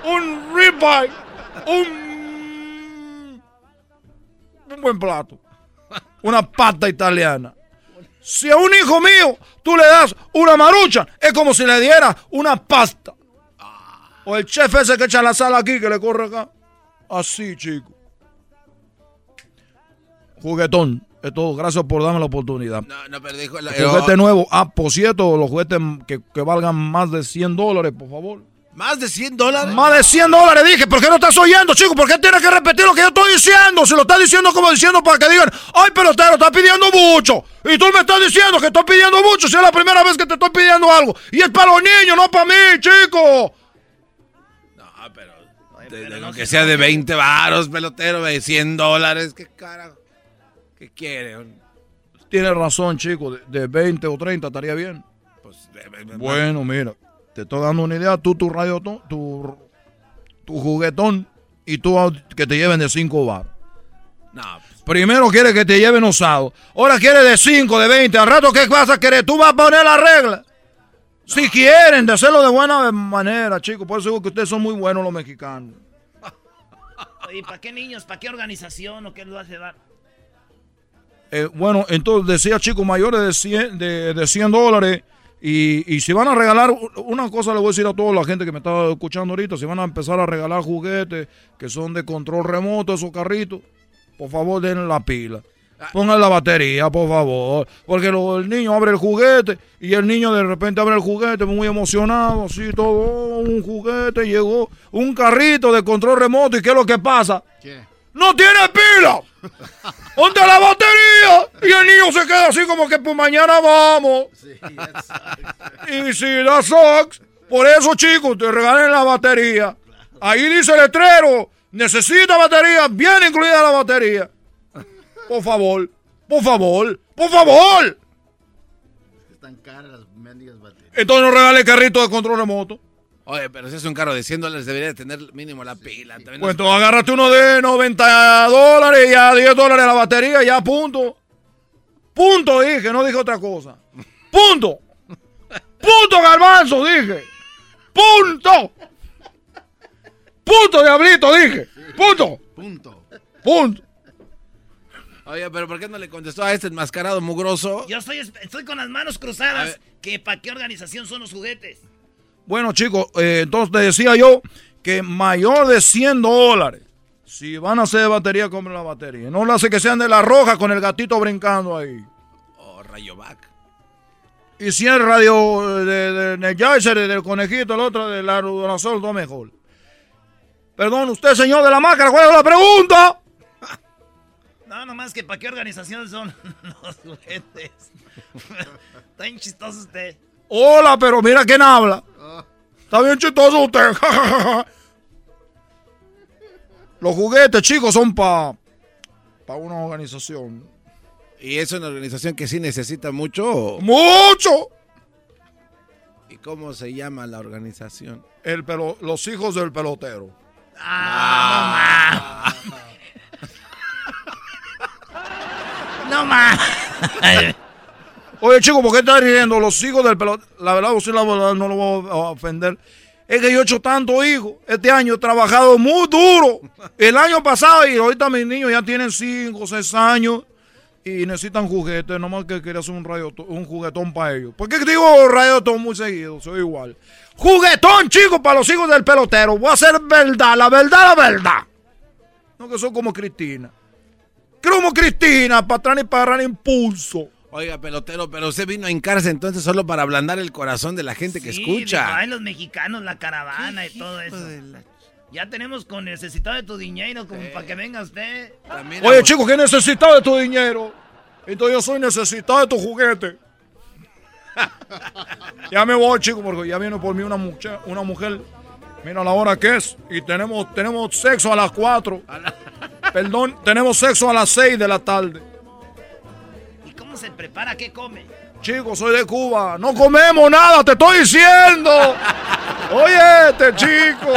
un ribeye, un, un buen plato, una pasta italiana. Si a un hijo mío tú le das una marucha, es como si le diera una pasta. O el chef ese que echa la sal aquí, que le corre acá. Así, chico. Juguetón. Es todo. Gracias por darme la oportunidad. No, no, pero dijo... El juguete nuevo. Ah, por cierto, los juguetes que, que valgan más de 100 dólares, por favor. ¿Más de 100 dólares? Más de 100 dólares, dije. ¿Por qué no estás oyendo, chico? ¿Por qué tienes que repetir lo que yo estoy diciendo? Si lo estás diciendo como diciendo para que digan, ay, pelotero, estás pidiendo mucho. Y tú me estás diciendo que estoy pidiendo mucho si es la primera vez que te estoy pidiendo algo. Y es para los niños, no para mí, chico. De- de- aunque sea de 20 varos, pelotero, de 100 dólares. ¿Qué carajo? ¿Qué quiere? Tienes razón, chico. De, de 20 o 30 estaría bien. Pues, de- de- de- Bueno, mira, te estoy dando una idea. Tú, tu radio, tu, tu juguetón y tú a- que te lleven de 5 bar. No, pues, Primero quiere que te lleven usado. Ahora quiere de 5, de 20. Al rato, ¿qué vas a querer? Tú vas a poner la regla. Si quieren, de hacerlo de buena manera, chicos. Por eso digo que ustedes son muy buenos los mexicanos. ¿Y para qué niños? ¿Para qué organización o qué vas a llevar? Eh, bueno, entonces decía chicos mayores de 100, de, de 100 dólares. Y, y si van a regalar, una cosa le voy a decir a toda la gente que me está escuchando ahorita, si van a empezar a regalar juguetes que son de control remoto, esos carritos, por favor den la pila. Pongan la batería, por favor. Porque lo- el niño abre el juguete y el niño de repente abre el juguete muy emocionado, así todo, oh, un juguete, llegó un carrito de control remoto y ¿qué es lo que pasa? ¡No tiene pila! ¿Dónde la batería? Y el niño se queda así como que pues mañana vamos. Y si da sucks, por eso chicos, te regalen la batería. Ahí dice el letrero, necesita batería, viene incluida la batería. Por favor, por favor, por favor. Están caras las mendigas baterías. Entonces no regale carrito de control remoto. Oye, pero si es un carro de 100 dólares, debería de tener mínimo la pila. También Pues tú agárrate uno de 90 dólares y a 10 dólares la batería, ya punto. Punto dije, no dije otra cosa. Punto. Punto garbanzo dije. Punto. Punto diablito dije. Punto. Punto. Punto. Oye, pero ¿por qué no le contestó a este enmascarado mugroso? Yo estoy, estoy con las manos cruzadas. que ¿Para qué organización son los juguetes? Bueno chicos, eh, entonces te decía yo que mayor de 100 dólares. Si van a hacer de batería, compren la batería. No lo hace que sean de la roja con el gatito brincando ahí. Oh, Rayovac. Y si es radio de, de Energizer, del conejito, el otro de la Rudolazol, todo mejor. Perdón, usted, señor de la máscara, ¿cuál es la pregunta? No, nomás que ¿para qué organización son los juguetes? Está bien chistoso usted. Hola, pero mira quién habla. Está bien chistoso usted. Los juguetes, chicos, son para pa una organización. ¿Y es una organización que sí necesita mucho? ¡Mucho! ¿Y cómo se llama la organización? El pelo, los hijos del pelotero. Ah, no más. Oye, chico, ¿por qué estás riendo? Los hijos del pelotero. La verdad, sí, la verdad, no lo voy a ofender. Es que yo he hecho tanto hijos. Este año he trabajado muy duro. El año pasado y ahorita mis niños ya tienen 5 o 6 años y necesitan juguetes. Nomás que quería hacer un, radio, un juguetón para ellos. ¿Por qué digo radiotón muy seguido? Soy igual. Juguetón, chicos, para los hijos del pelotero. Voy a hacer verdad, la verdad, la verdad. No que son como Cristina. Como Cristina, para atrás y para agarrar impulso. Oiga, pelotero, pero usted vino a hincarse entonces solo para ablandar el corazón de la gente que escucha. Ay, los mexicanos, la caravana y todo eso. Ya tenemos con necesitado de tu dinero como para que venga usted. Oye, chicos, ¿qué necesitado de tu dinero? Entonces yo soy necesitado de tu juguete. ya me voy, chicos, porque ya viene por mí una mujer, una mujer. Mira la hora que es. Y tenemos, tenemos sexo a las 4. Perdón, tenemos sexo a las 6 de la tarde. ¿Y cómo se prepara? ¿Qué come? Chicos, soy de Cuba. No comemos nada, te estoy diciendo. Oye, este chico.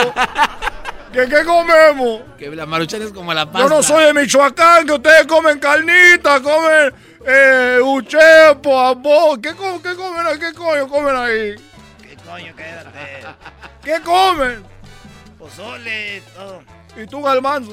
¿Qué, qué comemos? Que la maruchan es como la pasta. Yo no soy de Michoacán, que ustedes comen carnita, comen Eh, un chepo, amor. ¿Qué, co- qué comen ahí? ¿Qué coño comen ahí? ¿Qué coño, quédate? ¿Qué comen? Pozole, todo. ¿Y tú, Galmanzo?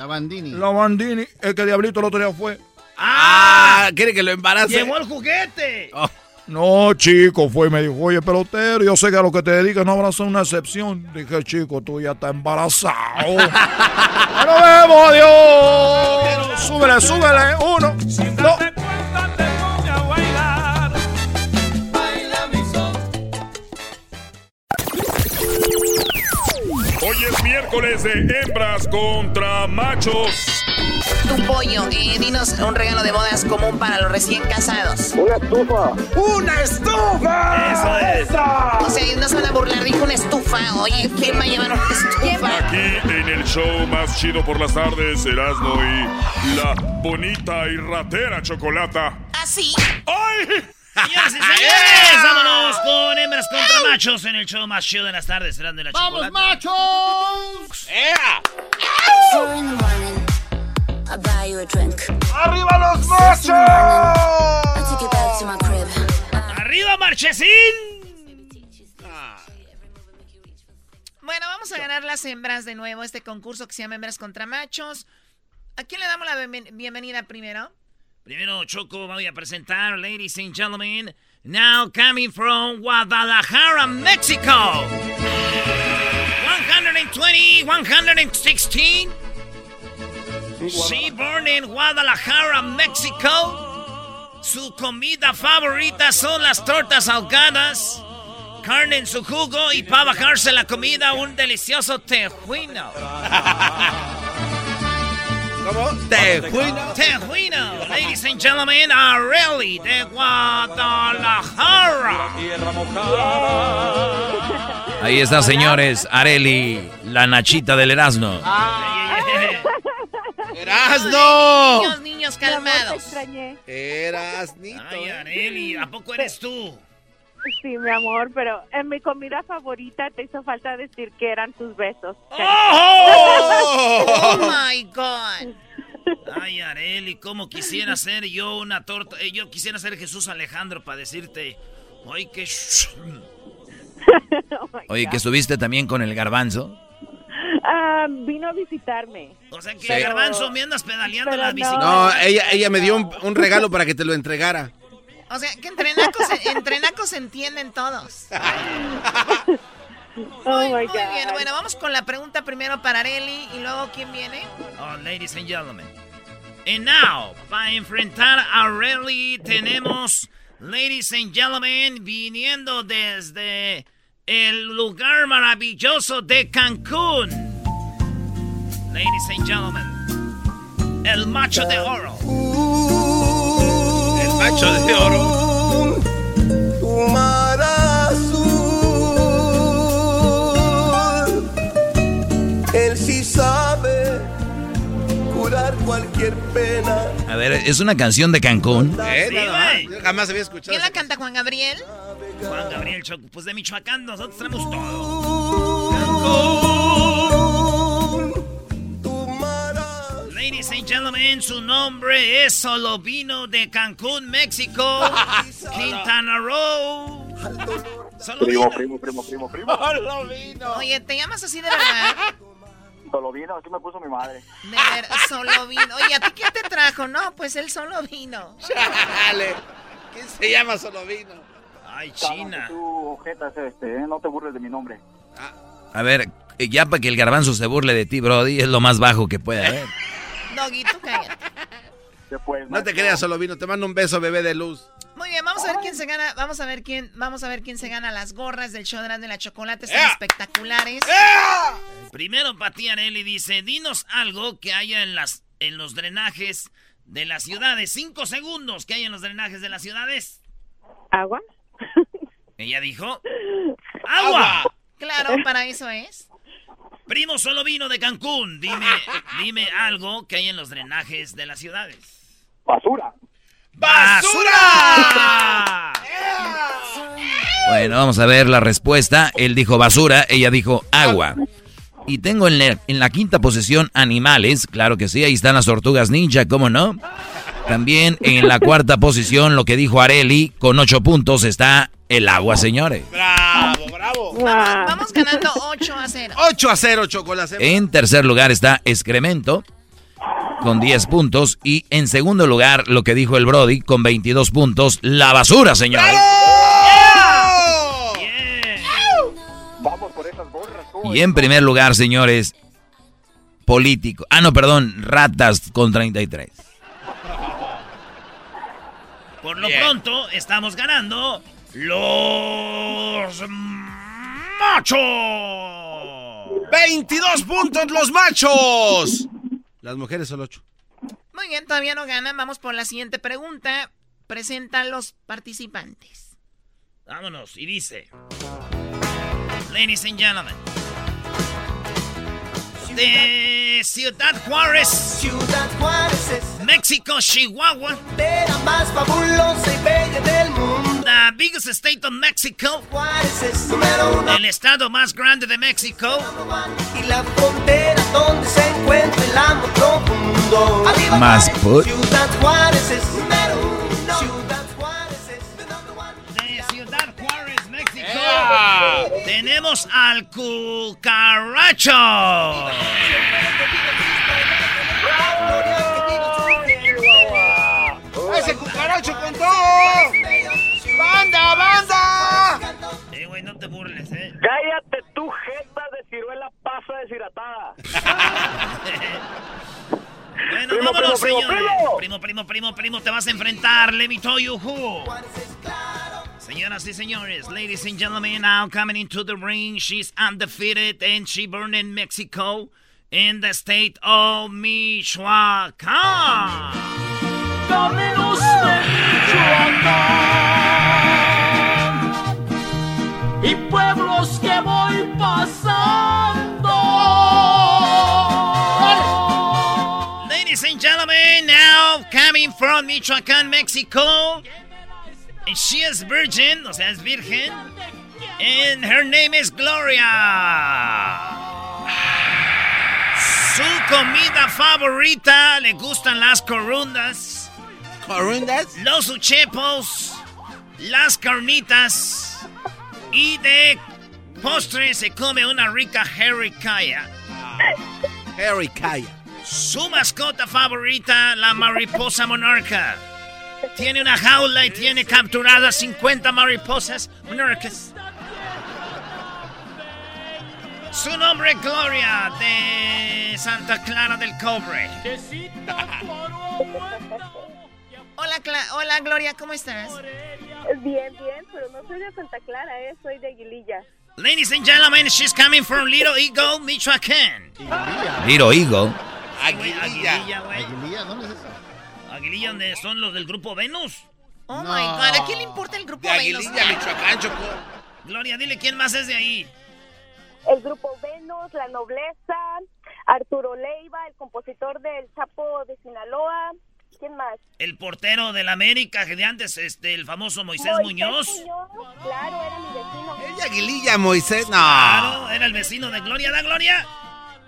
La Bandini. la Bandini. El que Diablito el otro día fue. Ah, quiere que lo embarace. Llevó el juguete. No, chico, fue y me dijo, oye, pelotero, yo sé que a lo que te dedicas no habrá ser una excepción. Dije, chico, tú ya estás embarazado. ¡Ya nos vemos, adiós! Súbele, súbele. Uno, dos. Miércoles de hembras contra machos. Tu pollo, eh, dinos un regalo de bodas común para los recién casados. Una estufa. ¡Una estufa! Eso es. O sea, no se van a burlar, dijo una estufa. Oye, ¿quién va a llevar una estufa? Aquí en el show más chido por las tardes, Erasmo y la bonita y ratera Chocolata. ¿Así? ¡Ay! Señoras y señores, vámonos con hembras contra machos en el show más chido de las tardes. Serán de la ¡Vamos, chocolata. machos! ¡Arriba los machos! ¡Arriba, Marchesín! Bueno, vamos a ganar las hembras de nuevo, este concurso que se llama Hembras contra Machos. ¿A quién le damos la bienven- bienvenida primero? Primero, Choco, voy a presentar, ladies and gentlemen, now coming from Guadalajara, Mexico. 120, 116. She born in Guadalajara, Mexico. Su comida favorita son las tortas ahogadas, carne en su jugo y para bajarse la comida un delicioso tejuino. ¿Cómo? Tejuino. Tejuino, ladies and gentlemen, Areli de Guadalajara. Ahí está, señores. Areli, la nachita del Erasmo. ¡Erasno! Niños, niños, calmados. Erasnito. Ay, Areli, ¿a poco eres tú? Sí, mi amor, pero en mi comida favorita te hizo falta decir que eran tus besos. Oh my God. Ay, Areli, cómo quisiera ser yo una torta. eh, Yo quisiera ser Jesús Alejandro para decirte. Ay, qué. sh- Oye, que estuviste también con el garbanzo. Ah, vino a visitarme. O sea que Pero- Garbanzo me andas pedaleando la bicicleta. No, ella, ella me dio un, un regalo para que te lo entregara. O sea, que entre nacos, entre nacos se entienden todos. Oh Muy, my muy God. bien, bueno, vamos con la pregunta primero para Areli y luego ¿quién viene? Oh, ladies and gentlemen. And now, para enfrentar a Areli, tenemos, ladies and gentlemen, viniendo desde el lugar maravilloso de Cancún. Ladies and gentlemen, el macho de oro. Macho de oro. Tu mar azul. Él sí sabe curar cualquier pena. A ver, es una canción de Cancún. ¿Eh? Sí, güey. Yo jamás había escuchado. ¿Quién la canta, Juan Gabriel? Juan Gabriel Choco, pues de Michoacán nosotros tenemos todo. Ladies and gentlemen, su nombre es Solovino de Cancún, México, Quintana Roo. Solovino. primo, primo, primo, primo. Oye, ¿te llamas así de verdad? Solo vino, así me puso mi madre. De ver, solo vino. Oye, ¿a ti quién te trajo? No, pues él solo vino. Chale. ¿Quién se llama Solovino? Ay, China. Tú, ojetas, este, ¿eh? no te burles de mi nombre. A ver, eh, ya para que el garbanzo se burle de ti, Brody, es lo más bajo que puede haber. Doggy, tú cállate. No te creas, Solovino. Te mando un beso, bebé de luz. Muy bien, vamos a ver quién se gana, vamos a ver quién, vamos a ver quién se gana las gorras del show de la Chocolate, están espectaculares. Primero, Pati Areli dice, dinos algo que haya en, las, en los drenajes de las ciudades. Cinco segundos que hay en los drenajes de las ciudades. Agua. Ella dijo, ¡agua! Claro, para eso es. Primo solo vino de Cancún. Dime, dime algo que hay en los drenajes de las ciudades. Basura. ¡Basura! Bueno, vamos a ver la respuesta. Él dijo basura, ella dijo agua. Y tengo en la, en la quinta posición animales, claro que sí, ahí están las tortugas ninja, ¿cómo no? También en la cuarta posición, lo que dijo Areli, con ocho puntos está el agua, señores. Bravo, bravo. Vamos, vamos ganando 8 a 0. 8 a 0, chocolate. En tercer lugar está excremento, con 10 puntos. Y en segundo lugar, lo que dijo el Brody, con 22 puntos, la basura, señores. Vamos por esas borras. tú. Y en primer lugar, señores, político. Ah, no, perdón, ratas con 33. Por lo pronto, estamos ganando los machos. 22 puntos los machos. Las mujeres son 8. Muy bien, todavía no ganan. Vamos por la siguiente pregunta. Presentan los participantes. Vámonos, y dice: Ladies and gentlemen, de Ciudad Juárez, Ciudad Juárez es México, Chihuahua, de la más fabulosa y bella del mundo. the biggest state of Mexico, Juárez es número uno el estado más grande de México, y la frontera donde se encuentra el amor profundo. Arriba Más. Ciudad Juárez es número uno. Tenemos al cucaracho. ¡Ese cucaracho con todo! ¡Banda, banda! Eh, güey, no te burles, eh. Cállate tú, jeta de ciruela pasa deshidratada. Bueno, Primo, vámonos, primo, primo, señores. primo. Primo, primo, primo, primo, te vas a enfrentar. Let me tell you who. Señoras y señores, ladies and gentlemen, now coming into the ring, she's undefeated and she born in Mexico, in the state of Michoacán. Caminos de Michoacán y pueblos que voy pasando. Ladies and gentlemen, now coming from Michoacán, Mexico, she is virgin, o sea, es virgen, and her name is Gloria. Su comida favorita le gustan las corundas, ¿Corundas? los uchepos, las carnitas y de postre se come una rica jericaya. Harry Kaya. Su mascota favorita, la mariposa monarca. Tiene una jaula y tiene capturadas 50 mariposas monarcas. Su nombre es Gloria de Santa Clara del Cobre. Hola, Cla- Hola, Gloria, ¿cómo estás? Bien, bien, pero no soy de Santa Clara, eh, soy de Aguililla. Ladies and gentlemen, she's coming from Little Eagle, Michoacán. Little Eagle. Aguililla. Aguililla, güey. Aguililla, ¿dónde es eso? Aguililla, donde son los del grupo Venus. Oh No. my god, ¿a quién le importa el grupo De Venus? Aguililla, Michoacán, Choco. Gloria, dile quién más es de ahí. El grupo Venus, La Nobleza, Arturo Leiva, el compositor del Chapo de Sinaloa. ¿Quién más? El portero del América, que de antes, este, el famoso Moisés, Muñoz. Claro, era mi vecino. ¿Es Aguililla, Moisés? No. Claro, era el vecino de Gloria, ¿da Gloria?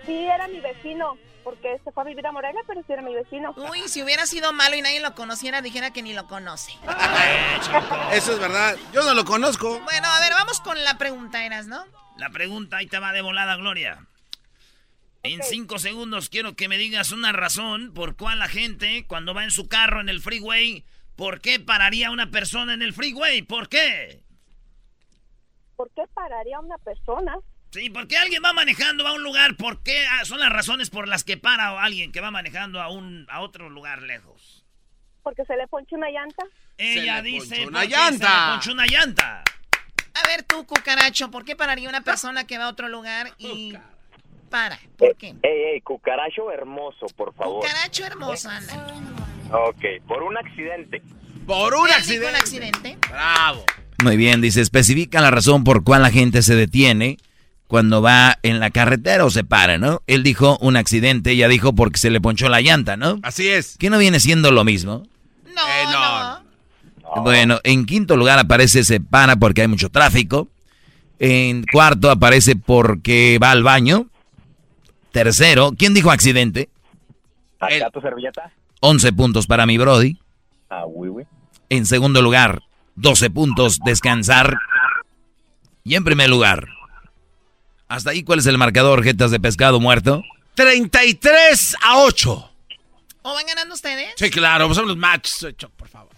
Sí, era mi vecino, porque se fue a vivir a Morelia, pero sí era mi vecino. Uy, si hubiera sido malo y nadie lo conociera, dijera que ni lo conoce. Eso es verdad. Yo no lo conozco. Bueno, a ver, vamos con la pregunta, Eras, ¿no? La pregunta ahí te va de volada, Gloria. En cinco segundos quiero que me digas una razón por cuál la gente, cuando va en su carro en el freeway, ¿por qué pararía una persona en el freeway? ¿Por qué? ¿Por qué pararía una persona? Sí, ¿por qué alguien va manejando a un lugar? ¿Por qué ah, son las razones por las que para alguien que va manejando a un a otro lugar lejos? Porque se le ponchó una llanta. Ella dice una porque llanta. se le ponchó una llanta. A ver, tú, cucaracho, ¿por qué pararía una persona que va a otro lugar y para? ¿Por qué? Ey, ey, cucaracho hermoso, por favor. Cucaracho hermoso, anda. Ok, por un accidente. Por un ¿Él dijo accidente. un accidente? Bravo. Muy bien, dice, especifica la razón por cual la gente se detiene cuando va en la carretera o se para, ¿no? Él dijo un accidente, ella dijo porque se le ponchó la llanta, ¿no? Así es. ¿Qué no viene siendo lo mismo? No, Eh, no. Bueno, en quinto lugar aparece se para porque hay mucho tráfico. En cuarto aparece porque va al baño. Tercero, ¿quién dijo accidente? ¿Acá tu servilleta? 11 puntos para mi Brody. Ah, oui, oui. En segundo lugar, 12 puntos, descansar. Y en primer lugar, hasta ahí, ¿cuál es el marcador, jetas de pescado muerto? 33 a 8. ¿O van ganando ustedes? Sí, claro, pues son los matches. Choc, por favor.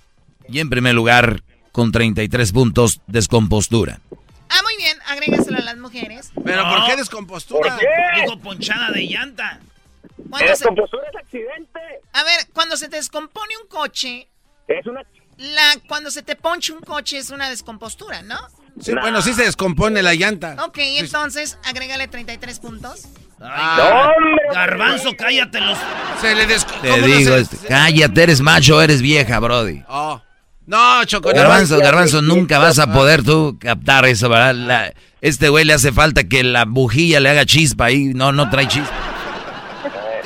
Y en primer lugar, con 33 puntos, descompostura. Ah, muy bien, agrégaselo a las mujeres. Pero ¿por qué descompostura? Digo ponchada de llanta. Cuando se- Descompostura es accidente. A ver, cuando se te descompone un coche, Es una... la, cuando se te ponche un coche es una descompostura, ¿no? Sí, bueno, sí se descompone la llanta. Ok, entonces agrégale 33 puntos. Ah. Garbanzo, cállate los. Se le. Te digo, este, cállate, eres macho, eres vieja, Brody. Oh. No, Choco. no. Garbanzo, Garbanzo, nunca vas a poder tú captar eso, ¿verdad? La- este güey le hace falta que la bujía le haga chispa ahí. No, no trae chispa.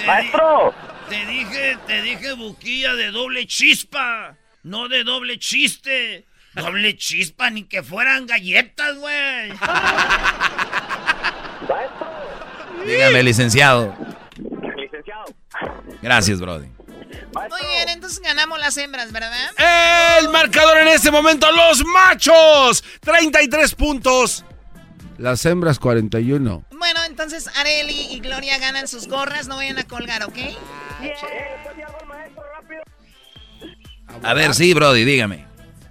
¡Maestro! Te dije, te dije buquilla de doble chispa, no de doble chiste. Doble chispa, ni que fueran galletas, güey. Dígame, licenciado. Licenciado. Gracias, Brody. Muy bien, entonces ganamos las hembras, ¿verdad? El marcador en este momento, los machos. 33 puntos. Las hembras 41. Bueno, entonces Areli y Gloria ganan sus gorras, no vayan a colgar, ¿ok? A ver, sí, Brody, dígame.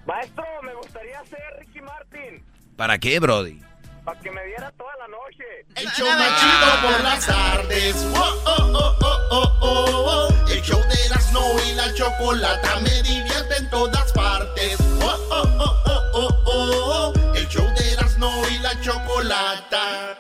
Maestro, me gustaría ser Ricky Martin ¿Para qué, Brody? para que me diera toda la noche. El show más chido por las tardes. Oh, oh, oh, oh, oh, oh, oh. El show de Erasmo y la chocolata me divierte en todas partes. Oh, oh, oh, oh, oh, oh, oh. El show de Erasmo y la chocolata.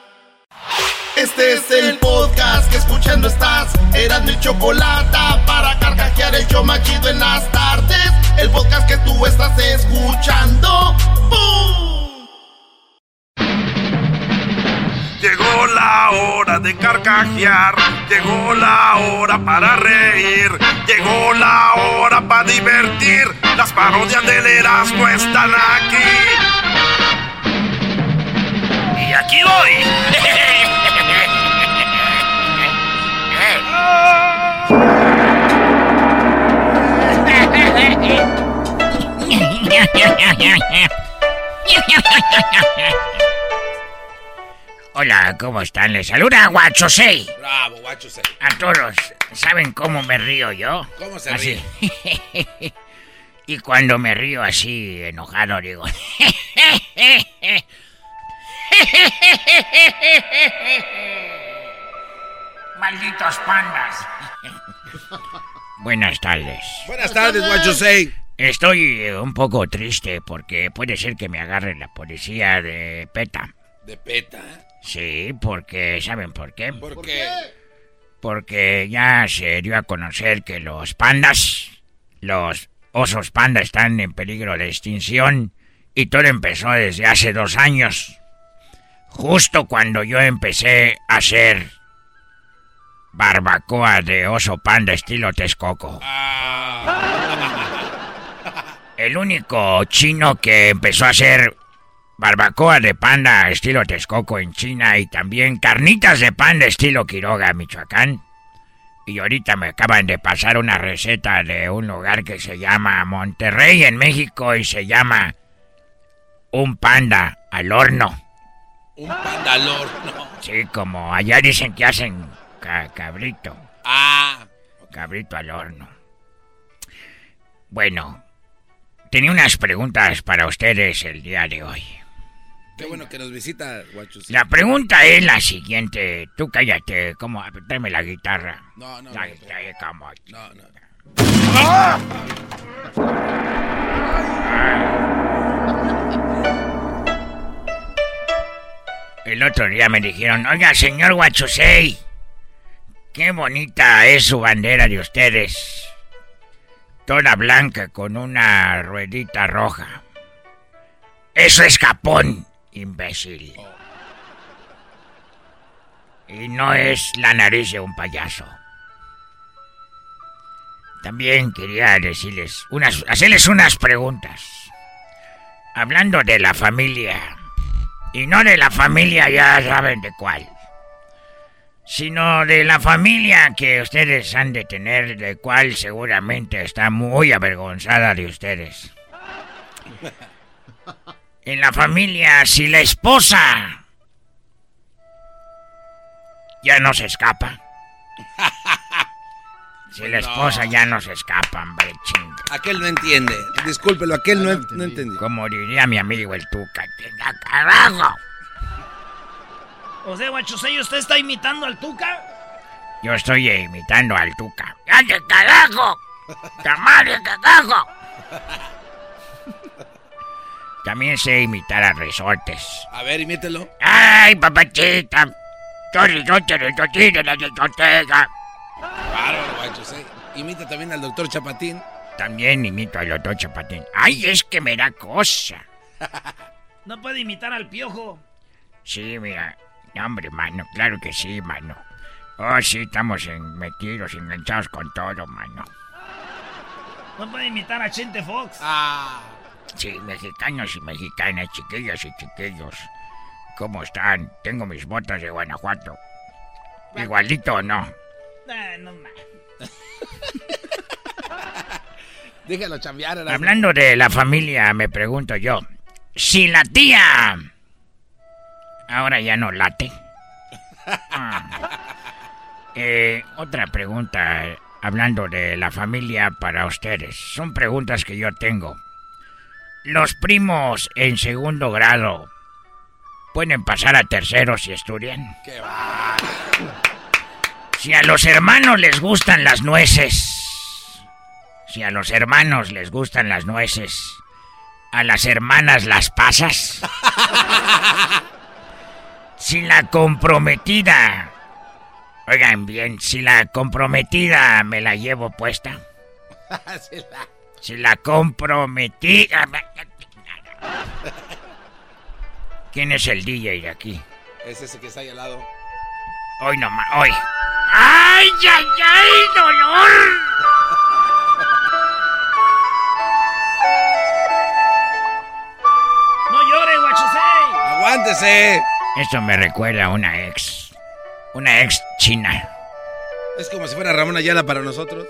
Este es el podcast que escuchando estás. Eran mi chocolata para carcajear el show más chido en las tardes. El podcast que tú estás escuchando. ¡Bum! Llegó la hora de carcajear, llegó la hora para reír, llegó la hora para divertir. Las parodias del Erasmo están aquí. Y aquí voy. Hola, ¿cómo están? Les saluda Guacho 6. Bravo, guacho. se- A todos, ¿saben cómo me río yo? ¿Cómo se Así. y cuando me río así, enojado, digo... Malditos pandas. Buenas tardes. Buenas tardes, guacho. Estoy un poco triste porque puede ser que me agarre la policía de PETA. De peta. Sí, porque ¿saben por qué? ¿Por qué? Porque ya se dio a conocer que los pandas, los osos panda están en peligro de extinción y todo empezó desde hace dos años. Justo cuando yo empecé a hacer barbacoa de oso panda estilo Texcoco. El único chino que empezó a hacer barbacoa de panda estilo Texcoco en China y también carnitas de panda estilo Quiroga, Michoacán. Y ahorita me acaban de pasar una receta de un lugar que se llama Monterrey en México y se llama un panda al horno. Un pandalor. No. Sí, como allá dicen que hacen ca- cabrito. Ah. Cabrito al horno. Bueno, tenía unas preguntas para ustedes el día de hoy. Qué bueno que nos visita, guacho. La pregunta es la siguiente. Tú cállate, ¿cómo? Dame la guitarra. No, no, La no. ¿cómo? No, no. El otro día me dijeron, oiga, señor Guachusei, qué bonita es su bandera de ustedes. Toda blanca con una ruedita roja. Eso es Japón, imbécil. Y no es la nariz de un payaso. También quería decirles unas, hacerles unas preguntas. Hablando de la familia. Y no de la familia, ya saben de cuál. Sino de la familia que ustedes han de tener, de cual seguramente está muy avergonzada de ustedes. En la familia, si la esposa ya no se escapa. Si la esposa ya no se escapa, hombre, chinga. Aquel no entiende. Discúlpelo, aquel no, no entendió. Como diría mi amigo el Tuca, tenga carajo. O sea, Guachusei, ¿usted está imitando al Tuca? Yo estoy eh, imitando al Tuca. ¡Ande carajo! ¡Tamale carajo! También sé imitar a resortes. A ver, imítelo. ¡Ay, papachita! Yo resorte, resortito, la discoteca. Bárbaro, guacho, sí. Imita también al doctor Chapatín. También imito al doctor Chapatín. ¡Ay, es que me da cosa! No puede imitar al piojo. Sí, mira. Hombre, mano. Claro que sí, mano. Oh, sí, estamos en- metidos, enganchados con todo, mano. No puede imitar a Chente Fox. Ah. Sí, mexicanos y mexicanas, chiquillos y chiquillos. ¿Cómo están? Tengo mis botas de Guanajuato. ¿Igualito o no? Ah, no más. Déjalo chambear. Hablando de la familia, me pregunto yo. Si la tía... Ahora ya no late. Ah. Eh, otra pregunta, hablando de la familia para ustedes. Son preguntas que yo tengo. Los primos en segundo grado pueden pasar a tercero si estudian. Qué va. Si a los hermanos les gustan las nueces. Si a los hermanos les gustan las nueces. A las hermanas las pasas. Si la comprometida. Oigan bien, si la comprometida me la llevo puesta. Sí, la- Si la comprometida. ¿Quién es el DJ de aquí? Es ese que está ahí al lado. Hoy nomás, hoy. ¡Ay, ay, ay, dolor! ¡No llore, Guachusei! ¡Aguántese! Esto me recuerda a una ex. Una ex china. Es como si fuera Ramón Ayala para nosotros.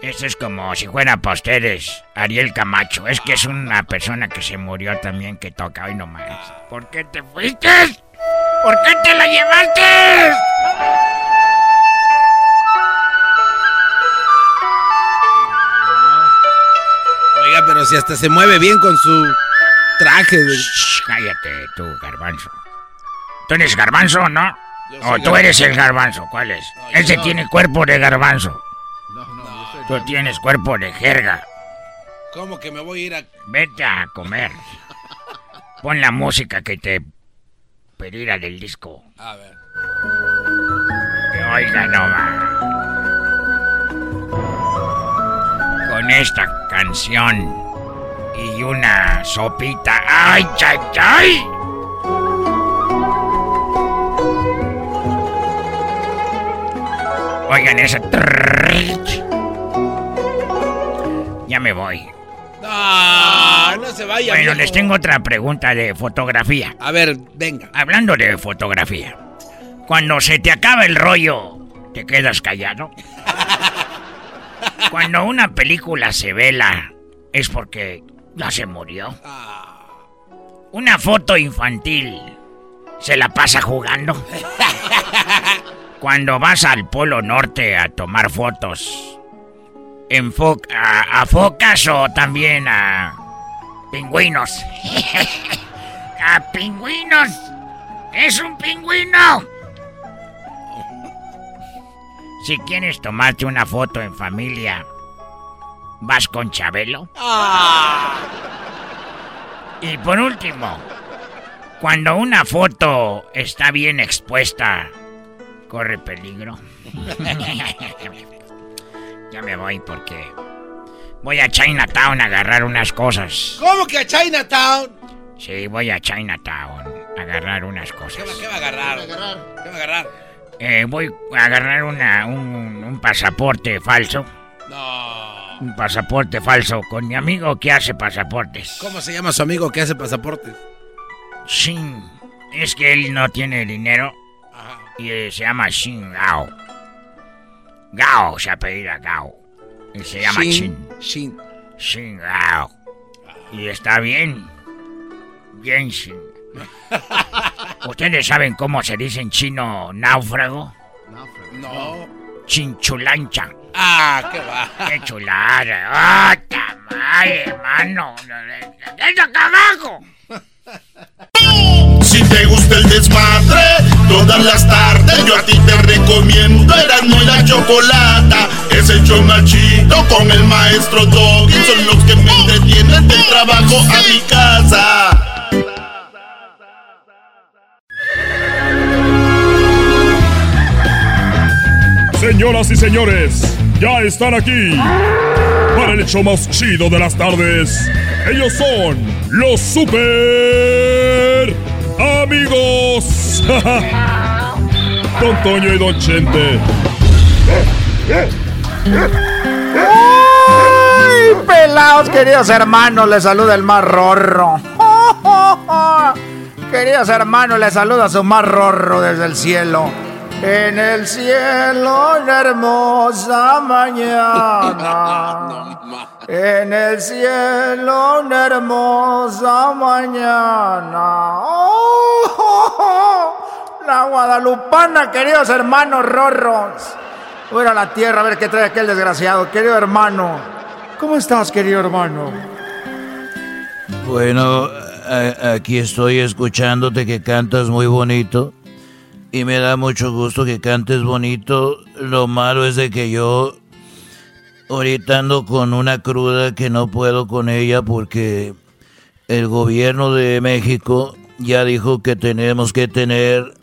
Esto es como si fuera para ustedes, Ariel Camacho. Es que es una persona que se murió también que toca hoy nomás. ¿Por qué te fuiste? ¿Por qué te la llevaste? Oiga, pero si hasta se mueve bien con su traje. Shh, cállate tú, garbanzo. ¿Tú eres garbanzo no? ¿O tú garbanzo. eres el garbanzo? ¿Cuál es? Ese no. tiene cuerpo de garbanzo. No, no, yo soy Tú tienes cuerpo de jerga. ¿Cómo que me voy a ir a.? Vete a comer. Pon la música que te pedirá del disco. A ver. Que oiga nomás. Con esta canción y una sopita. ¡Ay, ay, ay! Oigan esa. trrrrch. Ya me voy. No, no se vaya. Bueno, les tengo otra pregunta de fotografía. A ver, venga. Hablando de fotografía, cuando se te acaba el rollo, ¿te quedas callado? Cuando una película se vela, es porque ya se murió. Una foto infantil, ¿se la pasa jugando? Cuando vas al Polo Norte a tomar fotos, enfo- a, a focas o también a pingüinos. a pingüinos. Es un pingüino. Si quieres tomarte una foto en familia, ¿vas con Chabelo? Y por último, cuando una foto está bien expuesta, corre peligro. ya me voy porque voy a Chinatown a agarrar unas cosas. ¿Cómo que a Chinatown? Sí, voy a Chinatown a agarrar unas cosas. ¿Qué va a agarrar? ¿Qué va a agarrar? Eh, voy a agarrar una, un, un pasaporte falso. No. Un pasaporte falso con mi amigo que hace pasaportes. ¿Cómo se llama su amigo que hace pasaportes? Shin. Es que él no tiene dinero. Y eh, se llama Shin Gao. Gao se apellida Gao. Y se llama Shin, Shin. Shin. Gao. Y está bien. Bien Shin. ¿Ustedes saben cómo se dice en chino náufrago? No. Chinchulancha. Ah, qué va. ¡Qué chulada! ¡Ah, tamal, hermano! ¡Eso carajo! Si te gusta el desmadre, todas las tardes yo a ti te recomiendo Erasmo y la Chocolata. Es el chido con el maestro Doggy. Son los que me entretienen del trabajo a mi casa. Señoras y señores, ya están aquí para el hecho más chido de las tardes. Ellos son los super amigos. Don Toño y Don Chente. ¡Ay, pelados, queridos hermanos! Les saluda el más rorro. Queridos hermanos, les saluda su más rorro desde el cielo. En el cielo, una hermosa mañana. En el cielo, una hermosa mañana. ¡Oh! La guadalupana, queridos hermanos rorros. Voy a la tierra a ver qué trae aquel desgraciado. Querido hermano, ¿cómo estás, querido hermano? Bueno, aquí estoy escuchándote que cantas muy bonito. Y me da mucho gusto que cantes bonito. Lo malo es de que yo ahorita ando con una cruda que no puedo con ella porque el gobierno de México ya dijo que tenemos que tener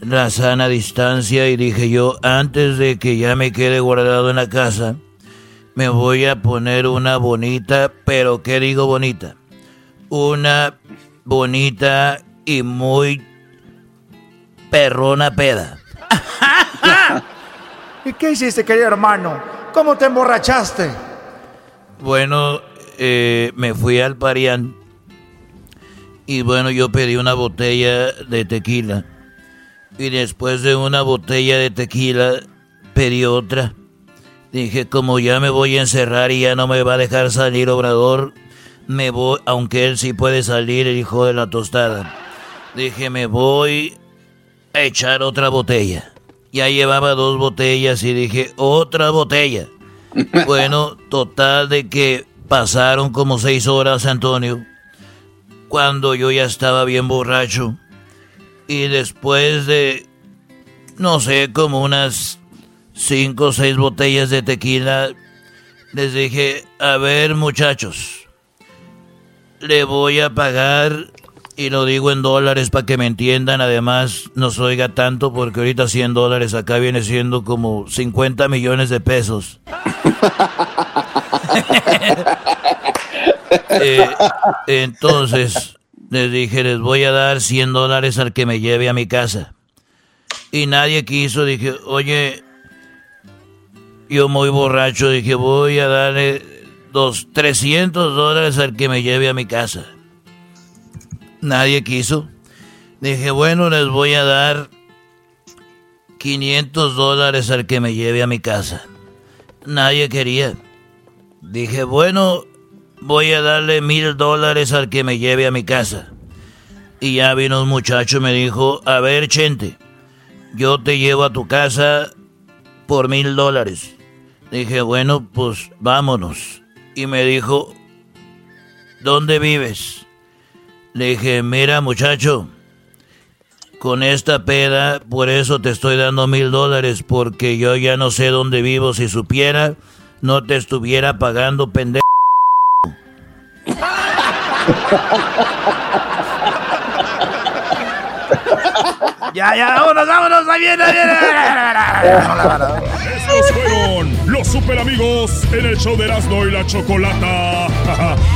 la sana distancia y dije yo, antes de que ya me quede guardado en la casa, me voy a poner una bonita, pero ¿qué digo bonita? Una bonita y muy perrona peda. ¿Y qué hiciste, querido hermano? ¿Cómo te emborrachaste? Bueno, eh, me fui al Parián y bueno, yo pedí una botella de tequila y después de una botella de tequila pedí otra. Dije, como ya me voy a encerrar y ya no me va a dejar salir Obrador, me voy, aunque él sí puede salir, el hijo de la tostada. Dije, me voy a echar otra botella. Ya llevaba dos botellas y dije, otra botella. Bueno, total de que pasaron como seis horas, Antonio, cuando yo ya estaba bien borracho. Y después de, no sé, como unas cinco o seis botellas de tequila, les dije, a ver muchachos, le voy a pagar, y lo digo en dólares para que me entiendan, además no se oiga tanto porque ahorita 100 dólares acá viene siendo como 50 millones de pesos. Eh, entonces les dije, les voy a dar 100 dólares al que me lleve a mi casa. Y nadie quiso, dije, oye, yo muy borracho, dije, voy a darle dos, 300 dólares al que me lleve a mi casa. Nadie quiso. Dije, bueno, les voy a dar 500 dólares al que me lleve a mi casa. Nadie quería. Dije, bueno, voy a darle mil dólares al que me lleve a mi casa. Y ya vino un muchacho y me dijo, a ver, Chente, yo te llevo a tu casa por mil dólares. Dije, bueno, pues vámonos. Y me dijo, ¿dónde vives? Le dije, mira muchacho, con esta peda, por eso te estoy dando mil dólares, porque yo ya no sé dónde vivo. Si supiera, no te estuviera pagando, pendejo. Ya, ya, vámonos, vámonos, ahí viene, ahí viene. Estos fueron los super amigos en el show de Erasmo y la Chocolata.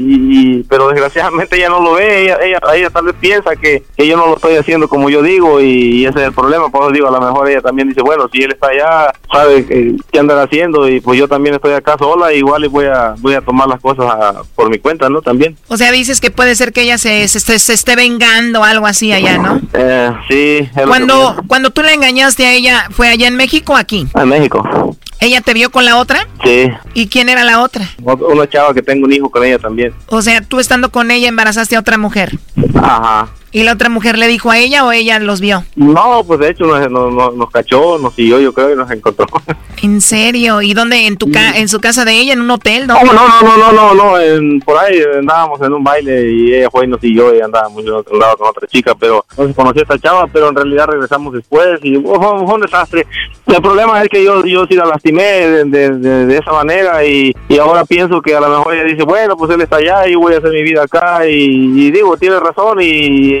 y- y- pero desgraciadamente ella no lo ve, ella, ella, ella tal vez piensa que, que yo no lo estoy haciendo como yo digo y, ese es el problema, por eso digo, a lo mejor ella también dice, bueno, si él está allá, sabe que- qué andar haciendo y pues yo también estoy acá sola, igual y voy a, voy a tomar las cosas a- por mi cuenta, ¿no? También. O sea, dices que puede ser que ella se, se, se- se esté vengando o algo así allá, ¿no? Eh, sí. es Cuando, cuando tú le engañaste a ella, ¿fue allá en México o aquí? en México. ¿Ella te vio con la otra? Sí. ¿Y quién era la otra? Ot- Una chava que tengo un hijo con ella también. O sea, tú estando con ella embarazaste a otra mujer. Ajá. ¿Y la otra mujer le dijo a ella o ella los vio? No, pues de hecho nos, nos, nos- nos cachó, nos siguió, yo creo, y nos encontró. ¿En serio? ¿Y dónde? ¿En tu ca en su casa de ella? ¿En un hotel? No, no, no, no, no, no, no, en- por ahí andábamos en un baile y ella fue y nos siguió y andábamos en otro lado con otra chica, pero no se conoció a esta chava, pero en realidad regresamos después y oh, fue, un desastre. El problema es que yo, yo sí la lastimé de, de, de- de esa manera y, y ahora pienso que a lo mejor ella dice, bueno, pues él está allá y voy a hacer mi vida acá y, y digo, tiene razón y,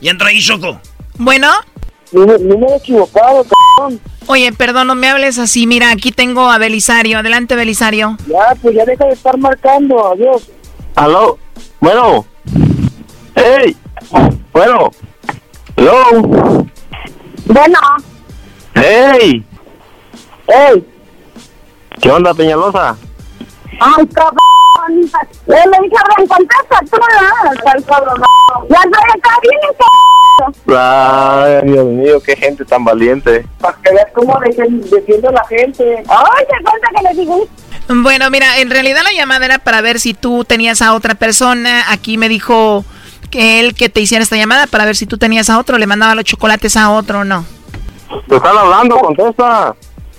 Y entra ahí, Choco. Bueno. Número equivocado, cabrón. Oye, perdón, no me hables así. Mira, aquí tengo a Belisario. Adelante, Belisario. Ya, pues ya deja de estar marcando, adiós. Aló, bueno. Hey, bueno. Hello. Bueno. Hey. Hey. ¿Qué onda, Peñalosa? Ay, cabrón, Le dije, Abraham, contesta tú, ¿no? El cabrón. Ya estoy acá bien, Ay, Dios mío, qué gente tan valiente. Para que veas cómo defiende la gente. Ay, se cuenta que le digo. Bueno, mira, en realidad la llamada era para ver si tú tenías a otra persona. Aquí me dijo que él que te hiciera esta llamada para ver si tú tenías a otro, le mandaba los chocolates a otro o no. Te están hablando, contesta.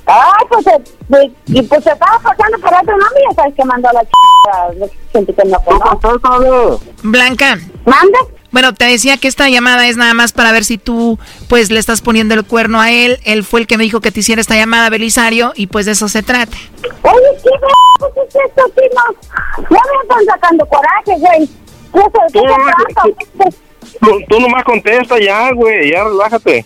Ay, pues, eh, y pues se estaba pasando por otro nombre y ya sabes que mandó a la chica. Gente que no conoce. Blanca. ¿Mande? Bueno, te decía que esta llamada es nada más para ver si tú, pues, le estás poniendo el cuerno a él. Él fue el que me dijo que te hiciera esta llamada, Belisario, y pues de eso se trata. Oye, ¿qué pues es esto, Tino? Ya me están sacando coraje, güey. ¿Qué se- qué Tú, se? Tú, tú nomás contesta ya, güey, ya relájate.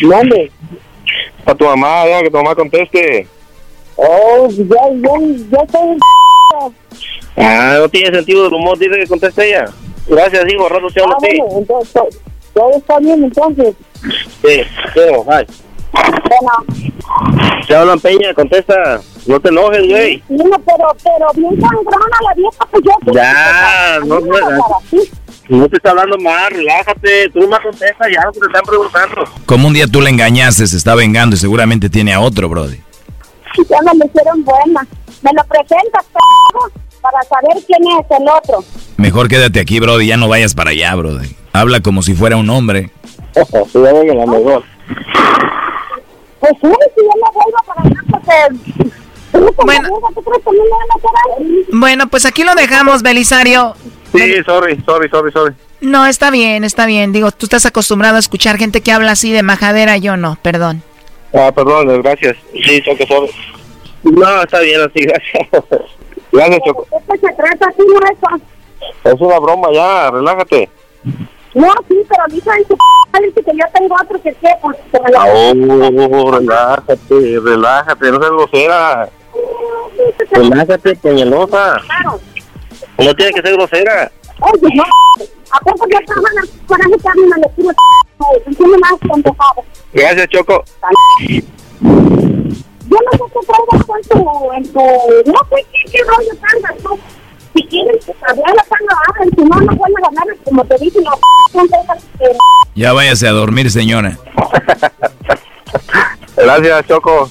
¿Dónde? A tu mamá, ya, que tu mamá conteste. Oh, ya, ya, ya estoy... Ah, no tiene sentido del humor, dice que conteste ella. Gracias, hijo, rato te hablo Ah, bueno, entonces, todo- está bien, entonces. Sí, pero, bye. Bueno, Te hablan Peña, contesta. No te enojes, güey. no, pero, pero bien sangrona la vieja, pues yo... Ya, A mí no, no. No te está hablando mal, relájate. Tú nomás contesta ya lo que te están preguntando. Como un día tú le engañaste, se está vengando y seguramente tiene a otro, brody. Ya me lo hicieron buena. Me lo presentas, p***, para saber quién es el otro. Mejor quédate aquí, brody, ya no vayas para allá, brody. Habla como si fuera un hombre. Se llama que la mejor. Pues sí, si yo me vuelvo para allá, porque... Bueno. Pues aquí lo dejamos, Belisario. Sí, sorry, sorry, sorry, sorry. No, está bien, está bien. Digo, tú estás acostumbrado a escuchar gente que habla así de majadera, yo no, perdón. Ah, perdón, gracias. Sí, Choco, sorry. No, está bien así, gracias. Gracias, Choco. Esto se trata así, no eso. Es una broma ya, relájate. No, sí, pero dice en su p***, que yo tengo otro que qué, pues lo... Oh, relájate, relájate, no seas grosera. Relájate, peñalosa. Claro. No tiene que ser grosera. Oye, no, ¿a poco yo trabajo en el coraje que a mí me lo tiro, p***? Tiene más contestado. Gracias, Choco. Yo no sé qué traigas en tu, en tu, no sé qué, qué rollo traigas tú. Si quieres, pues hablar cuando hablen, si no, no vuelves a ganar, como te dije, no. Ya váyase a dormir, señora. Gracias, Choco.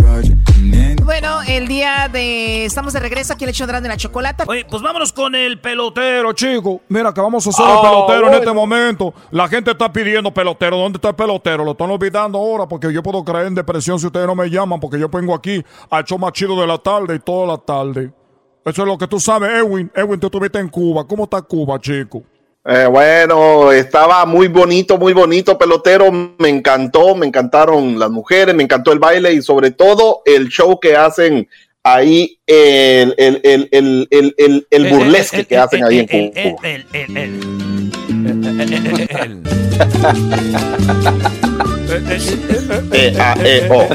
El día de... Estamos de regreso aquí en el show de la Chocolata. Oye, pues vámonos con el Pelotero, chico. Mira, que vamos a hacer Ah, el pelotero en este momento. La gente está pidiendo pelotero. ¿Dónde está el pelotero? Lo están olvidando ahora porque yo puedo caer en depresión si ustedes no me llaman porque yo vengo aquí al show más chido de la tarde y toda la tarde. Eso es lo que tú sabes, Edwin. Edwin, tú estuviste en Cuba. ¿Cómo está Cuba, chico? Eh, bueno, estaba muy bonito, muy bonito, pelotero. Me encantó, me encantaron las mujeres, me encantó el baile y sobre todo el show que hacen ahí, el, el, el, el, el, el, el burlesque que hacen ahí en Cuba. El, el, el. Eh, ah, eh, oh.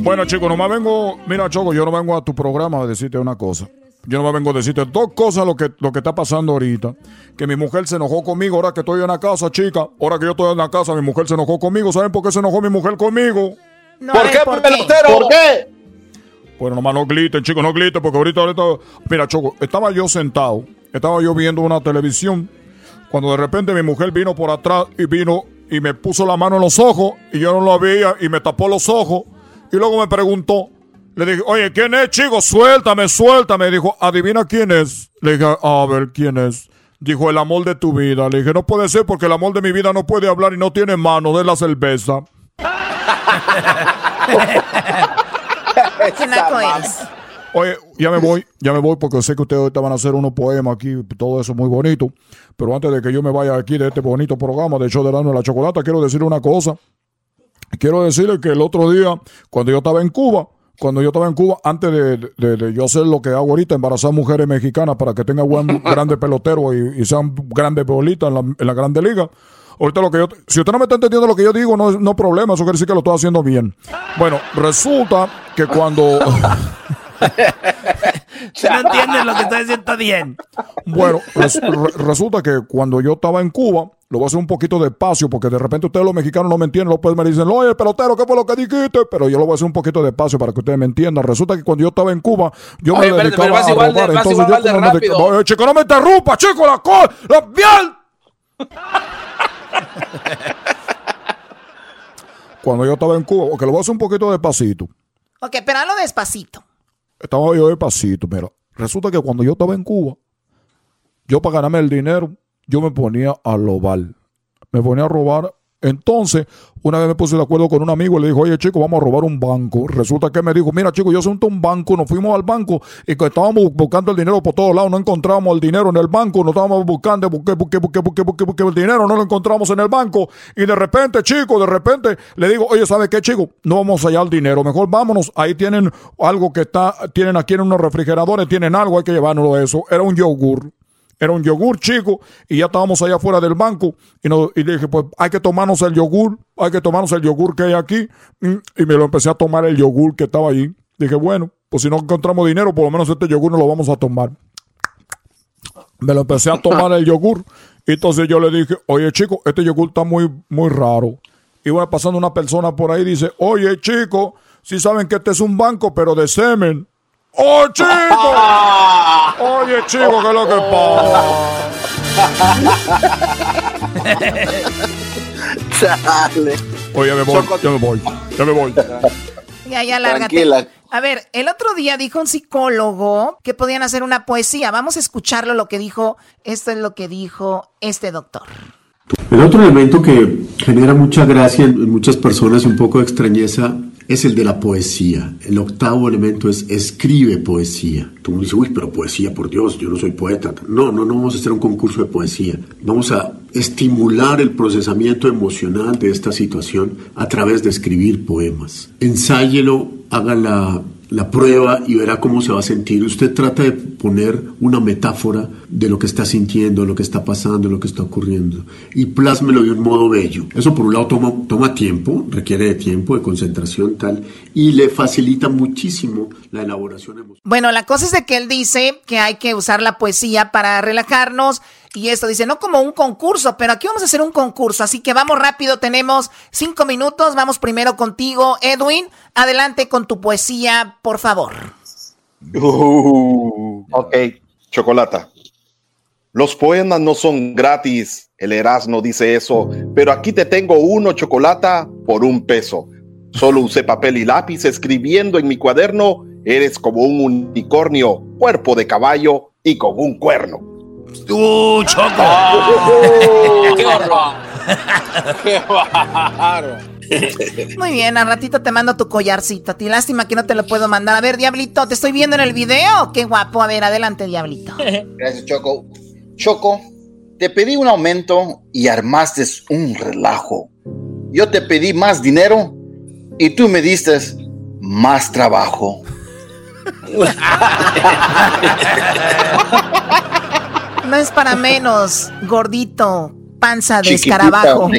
Bueno, chicos, nomás vengo. Mira, Choco, yo no vengo a tu programa a decirte una cosa. Yo no vengo a decirte dos cosas lo que, lo que está pasando ahorita. Que mi mujer se enojó conmigo ahora que estoy en la casa, chica. Ahora que yo estoy en la casa, mi mujer se enojó conmigo. ¿Saben por qué se enojó mi mujer conmigo? ¿Por qué, pelotero? ¿Por qué? Bueno, nomás no griten, chicos, no griten, porque ahorita, ahorita. Mira, Choco, estaba yo sentado, estaba yo viendo una televisión, cuando de repente mi mujer vino por atrás y vino y me puso la mano en los ojos y yo no lo veía y me tapó los ojos y luego me preguntó, le dije, oye, ¿quién es, chico? Suéltame, suéltame. Dijo, adivina quién es. Le dije, a ver, ¿quién es? Dijo, el amor de tu vida. Le dije, no puede ser porque el amor de mi vida no puede hablar y no tiene mano de la cerveza. ¿Qué naco eres? Oye, ya me voy, ya me voy porque sé que ustedes ahorita van a hacer unos poemas aquí, todo eso muy bonito. Pero antes de que yo me vaya aquí de este bonito programa de show de Dano de la Chocolata, quiero decirle una cosa. Quiero decirle que el otro día, cuando yo estaba en Cuba, cuando yo estaba en Cuba, antes de, de- de yo hacer lo que hago ahorita, embarazar mujeres mexicanas para que tengan buen, grandes peloteros y, y sean grandes bolitas en la, en la grande liga. Ahorita lo que yo, si usted no me está entendiendo lo que yo digo, no, no problema, eso quiere decir que lo estoy haciendo bien. Bueno, resulta que cuando... No entiendes lo que estoy diciendo está bien. Bueno, res- re- resulta que cuando yo estaba en Cuba, lo voy a hacer un poquito despacio, porque de repente ustedes los mexicanos no me entienden, los me dicen, oye, pelotero, ¿qué fue lo que dijiste? Pero yo lo voy a hacer un poquito despacio para que ustedes me entiendan. Resulta que cuando yo estaba en Cuba, yo Oye, me espérate, pero dedicaba vas a de- robar. vas Entonces igual yo de como me rápido. dedicaba- Oye, chico, no me interrumpa, chico, la cosa, la piel. Cuando yo estaba en Cuba, porque lo voy a hacer un poquito despacito. Ok, pero hazlo despacito. Estaba yo despacito, mira. Resulta que cuando yo estaba en Cuba, yo para ganarme el dinero, yo me ponía a robar. Me ponía a robar. Entonces, una vez me puse de acuerdo con un amigo y le dijo, oye chico, vamos a robar un banco. Resulta que me dijo, mira chico, yo soy un banco, nos fuimos al banco y que estábamos bu- buscando el dinero por todos lados, no encontramos el dinero en el banco, nos estábamos buscando, busqué, el dinero, no lo encontramos en el banco. Y de repente, chico, de repente le digo, oye, ¿sabe qué chico? No vamos a hallar el dinero, mejor vámonos, ahí tienen algo que está, tienen aquí en unos refrigeradores, tienen algo, hay que llevárnoslo eso. Era un yogur. Era un yogur chico y ya estábamos allá afuera del banco y, no, y dije, pues hay que tomarnos el yogur, hay que tomarnos el yogur que hay aquí. Mm, Y me lo empecé a tomar el yogur que estaba allí. Dije, bueno, pues si no encontramos dinero, por lo menos este yogur no lo vamos a tomar. Me lo empecé a tomar el yogur. Y entonces yo le dije, oye chico, este yogur está muy, muy raro. Iba pasando una persona por ahí y dice, oye chico, si saben que este es un banco, pero de semen. ¡Oh, chico! Oye, chico, ¿qué es lo que pasa? Oye, me voy, ya me voy, ya me voy. Ya, ya, lárgate. Tranquila. A ver, el otro día dijo un psicólogo que podían hacer una poesía. Vamos a escucharlo lo que dijo. Esto es lo que dijo este doctor. El otro elemento que genera mucha gracia en muchas personas y un poco de extrañeza es el de la poesía. El octavo elemento es escribe poesía. Tú me dices, uy, pero poesía, por Dios, yo no soy poeta. No, no, no vamos a hacer un concurso de poesía. Vamos a estimular el procesamiento emocional de esta situación a través de escribir poemas. Ensáyelo, haga la, la prueba y verá cómo se va a sentir. Usted trata de poner una metáfora de lo que está sintiendo, lo que está pasando, lo que está ocurriendo y plásmelo de un modo bello. Eso por un lado toma, toma tiempo, requiere de tiempo, de concentración tal y le facilita muchísimo la elaboración emocional. Bueno, la cosa es de que él dice que hay que usar la poesía para relajarnos y esto dice, no como un concurso, pero aquí vamos a hacer un concurso, así que vamos rápido, tenemos cinco minutos, vamos primero contigo, Edwin, adelante con tu poesía, por favor. Uh, ok, chocolata. Los poemas no son gratis, el Erasmo dice eso, pero aquí te tengo uno, chocolata, por un peso. Solo usé papel y lápiz escribiendo en mi cuaderno, eres como un unicornio, cuerpo de caballo y con un cuerno. ¡Uh, Choco! ¡Qué horror! ¡Qué bárbaro! Muy bien, al ratito te mando tu collarcito. A ti lástima que no te lo puedo mandar. A ver, Diablito, ¿te estoy viendo en el video? Qué guapo. A ver, adelante, Diablito. Gracias, Choco. Choco, te pedí un aumento y armaste un relajo. Yo te pedí más dinero y tú me diste más trabajo. No es para menos, gordito, panza de Chiquitita, escarabajo.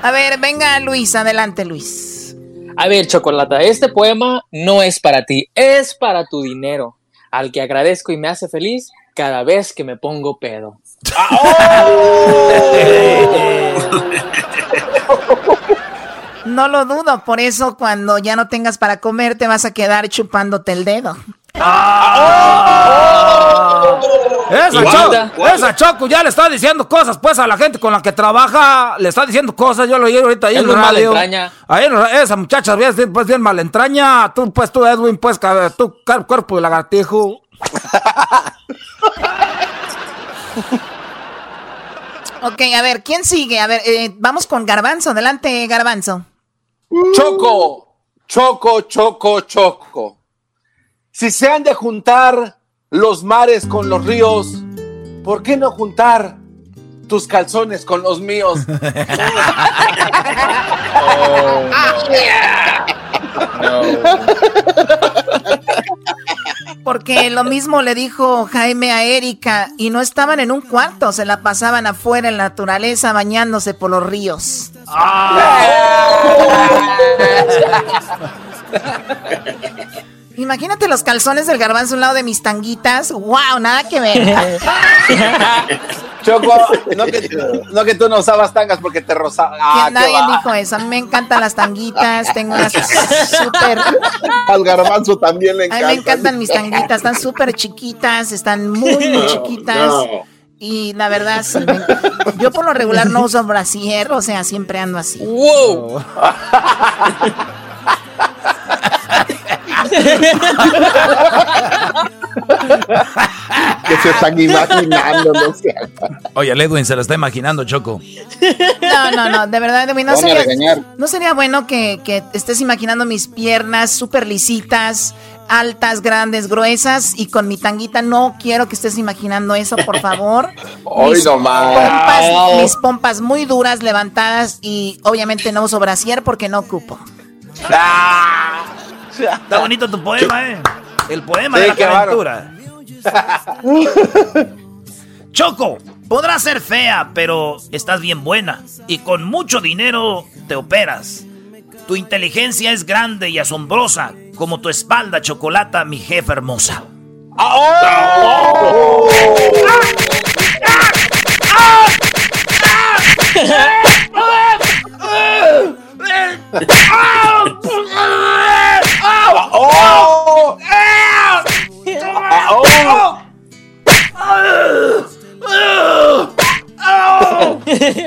A ver, venga, Luis, adelante, Luis. A ver, Chocolata, este poema no es para ti, es para tu dinero, al que agradezco y me hace feliz cada vez que me pongo pedo. No lo dudo, por eso cuando ya no tengas para comer te vas a quedar chupándote el dedo. Esa, Igualita. Choco, esa Choco ya le está diciendo cosas, pues, a la gente con la que trabaja. Le está diciendo cosas, yo lo oí ahorita ahí Es en radio. Ahí en esa muchacha, bien, pues, bien malentraña. Tú, pues, tú, Edwin, pues, car- cuerpo de lagartijo. Ok, a ver, ¿quién sigue? A ver, eh, vamos con Garbanzo. Adelante, Garbanzo. Choco, choco, choco, choco. Si se han de juntar los mares con los ríos, ¿por qué no juntar tus calzones con los míos? Porque lo mismo le dijo Jaime a Erika y no estaban en un cuarto, se la pasaban afuera en la naturaleza bañándose por los ríos. Imagínate los calzones del garbanzo a un lado de mis tanguitas. ¡Wow! Nada que ver. Choco, no que, no que tú no usabas tangas porque te rozaba. Ah, nadie va. dijo eso. A mí me encantan las tanguitas. Tengo unas súper. Al garbanzo también le A mí me encantan mis tanguitas. Están súper chiquitas. Están muy, muy chiquitas. No. Y la verdad, sí, me- yo por lo regular no uso brasier. O sea, siempre ando así. ¡Wow! Que se están imaginando, no sé. Oye, el Edwin se la está imaginando, Choco. No, no, no, de verdad, Edwin, no sería, no bueno que, que estés imaginando mis piernas súper lisitas, altas, grandes, gruesas y con mi tanguita. No quiero que estés imaginando eso, por favor. Hoy Mis nomás. pompas, mis pompas muy duras, levantadas y obviamente no uso brasier porque no ocupo. Está bonito tu poema, ¿eh? El poema Sí, de la qué calentura. Choco, podrás ser fea, pero estás bien buena. Y con mucho dinero te operas. Tu inteligencia es grande y asombrosa, como tu espalda, chocolata, mi jefa hermosa.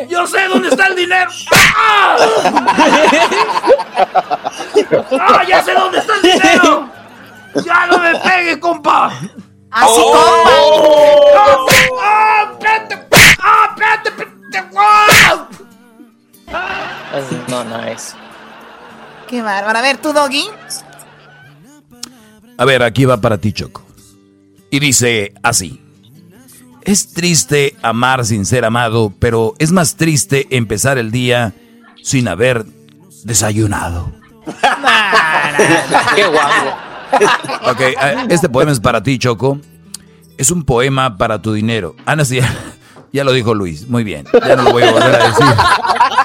¡Yo sé dónde está el dinero! ¡Ah! ¡Ah, ya sé dónde está el dinero! ¡Ya no me pegue, compa! ¡Así, ¡Ah! ¡Ah, espérate! ¡Ah! ¡Ah! That's not nice. Qué bárbaro. A ver, tú, Doggy. A ver, aquí va para ti, Choco. Y dice así. Es triste amar sin ser amado, pero es más triste empezar el día sin haber desayunado. Qué guapo. Ok, eh, este poema es para ti, Choco. Es un poema para tu dinero. Ana, sí, ya, ya lo dijo Luis. Muy bien. Ya no lo voy a volver a decir.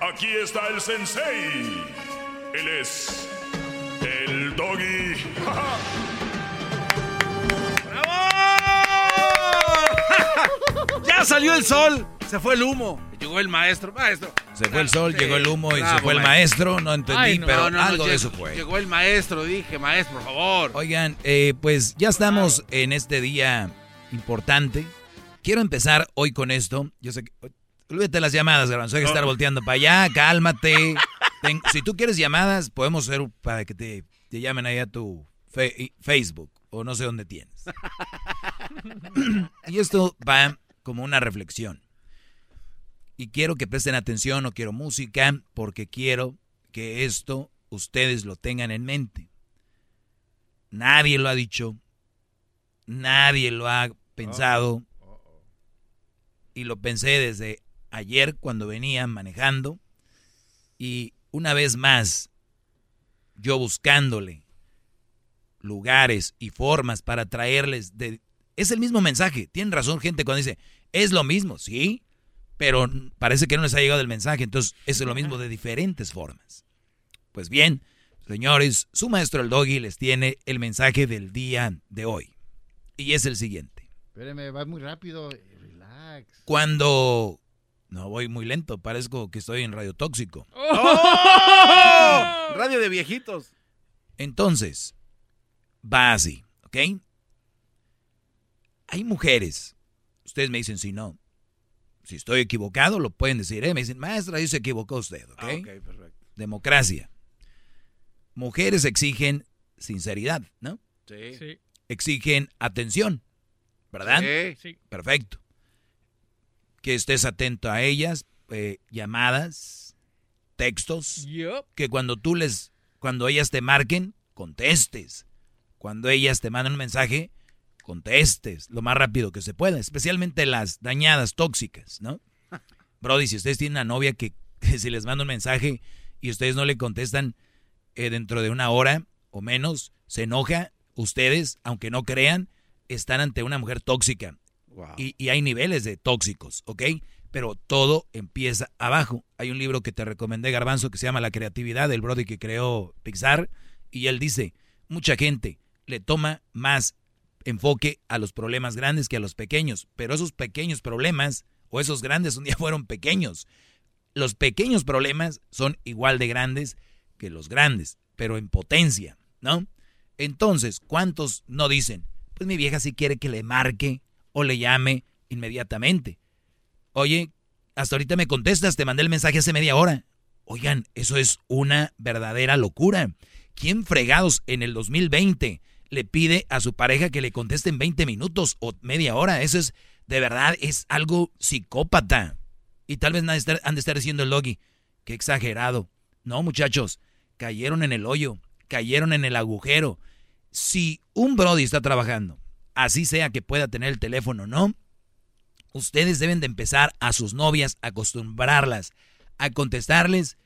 Aquí está el sensei. Él es el doggy. ¡Ya salió el sol! Se fue el humo. Llegó el maestro. Maestro. Se fue el sol, Sí, llegó el humo y se bravo, fue el maestro. No entendí, Ay, no, pero no, no, algo de eso fue. Llegó el maestro, dije, maestro, por favor. Oigan, eh, pues ya estamos en este día importante. Quiero empezar hoy con esto. Yo sé que. Olvídate las llamadas, Garbanzo. Hay que estar volteando para allá, cálmate. Ten- si tú quieres llamadas, podemos hacer para que te, te llamen ahí a tu fe- Facebook o no sé dónde tienes. y esto va como una reflexión. Y quiero que presten atención, no quiero música, porque quiero que esto ustedes lo tengan en mente. Nadie lo ha dicho, nadie lo ha pensado. Y lo pensé desde ayer cuando venía manejando. Y una vez más, yo buscándole lugares y formas para traerles de... Es el mismo mensaje. Tienen razón gente cuando dice, es lo mismo, sí, pero parece que no les ha llegado el mensaje, entonces es lo mismo de diferentes formas. Pues bien, señores, su maestro el doggy les tiene el mensaje del día de hoy. Y es el siguiente. Espérame, va muy rápido. Relax. Cuando... No, voy muy lento, parezco que estoy en radio tóxico. ¡Oh! Radio de viejitos. Entonces, va así, ¿ok? Hay mujeres, ustedes me dicen si no, si estoy equivocado lo pueden decir, ¿eh? Me dicen, maestra, ahí se equivocó usted, ¿ok? Ah, ok, perfecto. Democracia. Mujeres exigen sinceridad, ¿no? Sí. Exigen atención, ¿verdad? Sí. Sí. Perfecto. Que estés atento a ellas, eh, llamadas, textos, que cuando tú les, cuando ellas te marquen, contestes. Cuando ellas te mandan un mensaje, contestes lo más rápido que se pueda, especialmente las dañadas tóxicas, ¿no? Brody, si ustedes tienen una novia que, que si les manda un mensaje y ustedes no le contestan eh, dentro de una hora o menos, se enoja, ustedes, aunque no crean, están ante una mujer tóxica. Y, y hay niveles de tóxicos, ¿ok? Pero todo empieza abajo. Hay un libro que te recomendé, Garbanzo, que se llama La creatividad del Brody que creó Pixar. Y él dice, mucha gente le toma más enfoque a los problemas grandes que a los pequeños. Pero esos pequeños problemas, o esos grandes un día fueron pequeños. Los pequeños problemas son igual de grandes que los grandes, pero en potencia, ¿no? Entonces, ¿cuántos no dicen? Pues mi vieja sí quiere que le marque o le llame inmediatamente. Oye, hasta ahorita me contestas, te mandé el mensaje hace media hora. Oigan, eso es una verdadera locura. ¿Quién fregados en el 2020 le pide a su pareja que le conteste en 20 minutos o media hora? Eso es, de verdad, es algo psicópata. Y tal vez han de estar, diciendo el logi, qué exagerado. No, muchachos, cayeron en el hoyo, cayeron en el agujero. Si un Brody está trabajando, así sea que pueda tener el teléfono, ¿no? Ustedes deben de empezar a sus novias, a acostumbrarlas, a contestarles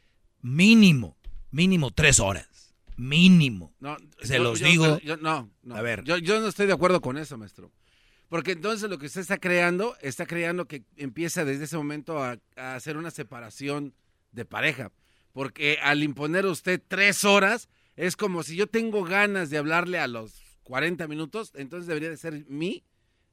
mínimo, mínimo tres horas. Mínimo. No, Se yo- los yo- digo. yo- no, no. A ver. Yo, yo no estoy de acuerdo con eso, maestro. Porque entonces lo que usted está creando, está creando que empieza desde ese momento a, a hacer una separación de pareja. Porque al imponer usted tres horas, es como si yo tengo ganas de hablarle a los 40 minutos, entonces debería de ser mi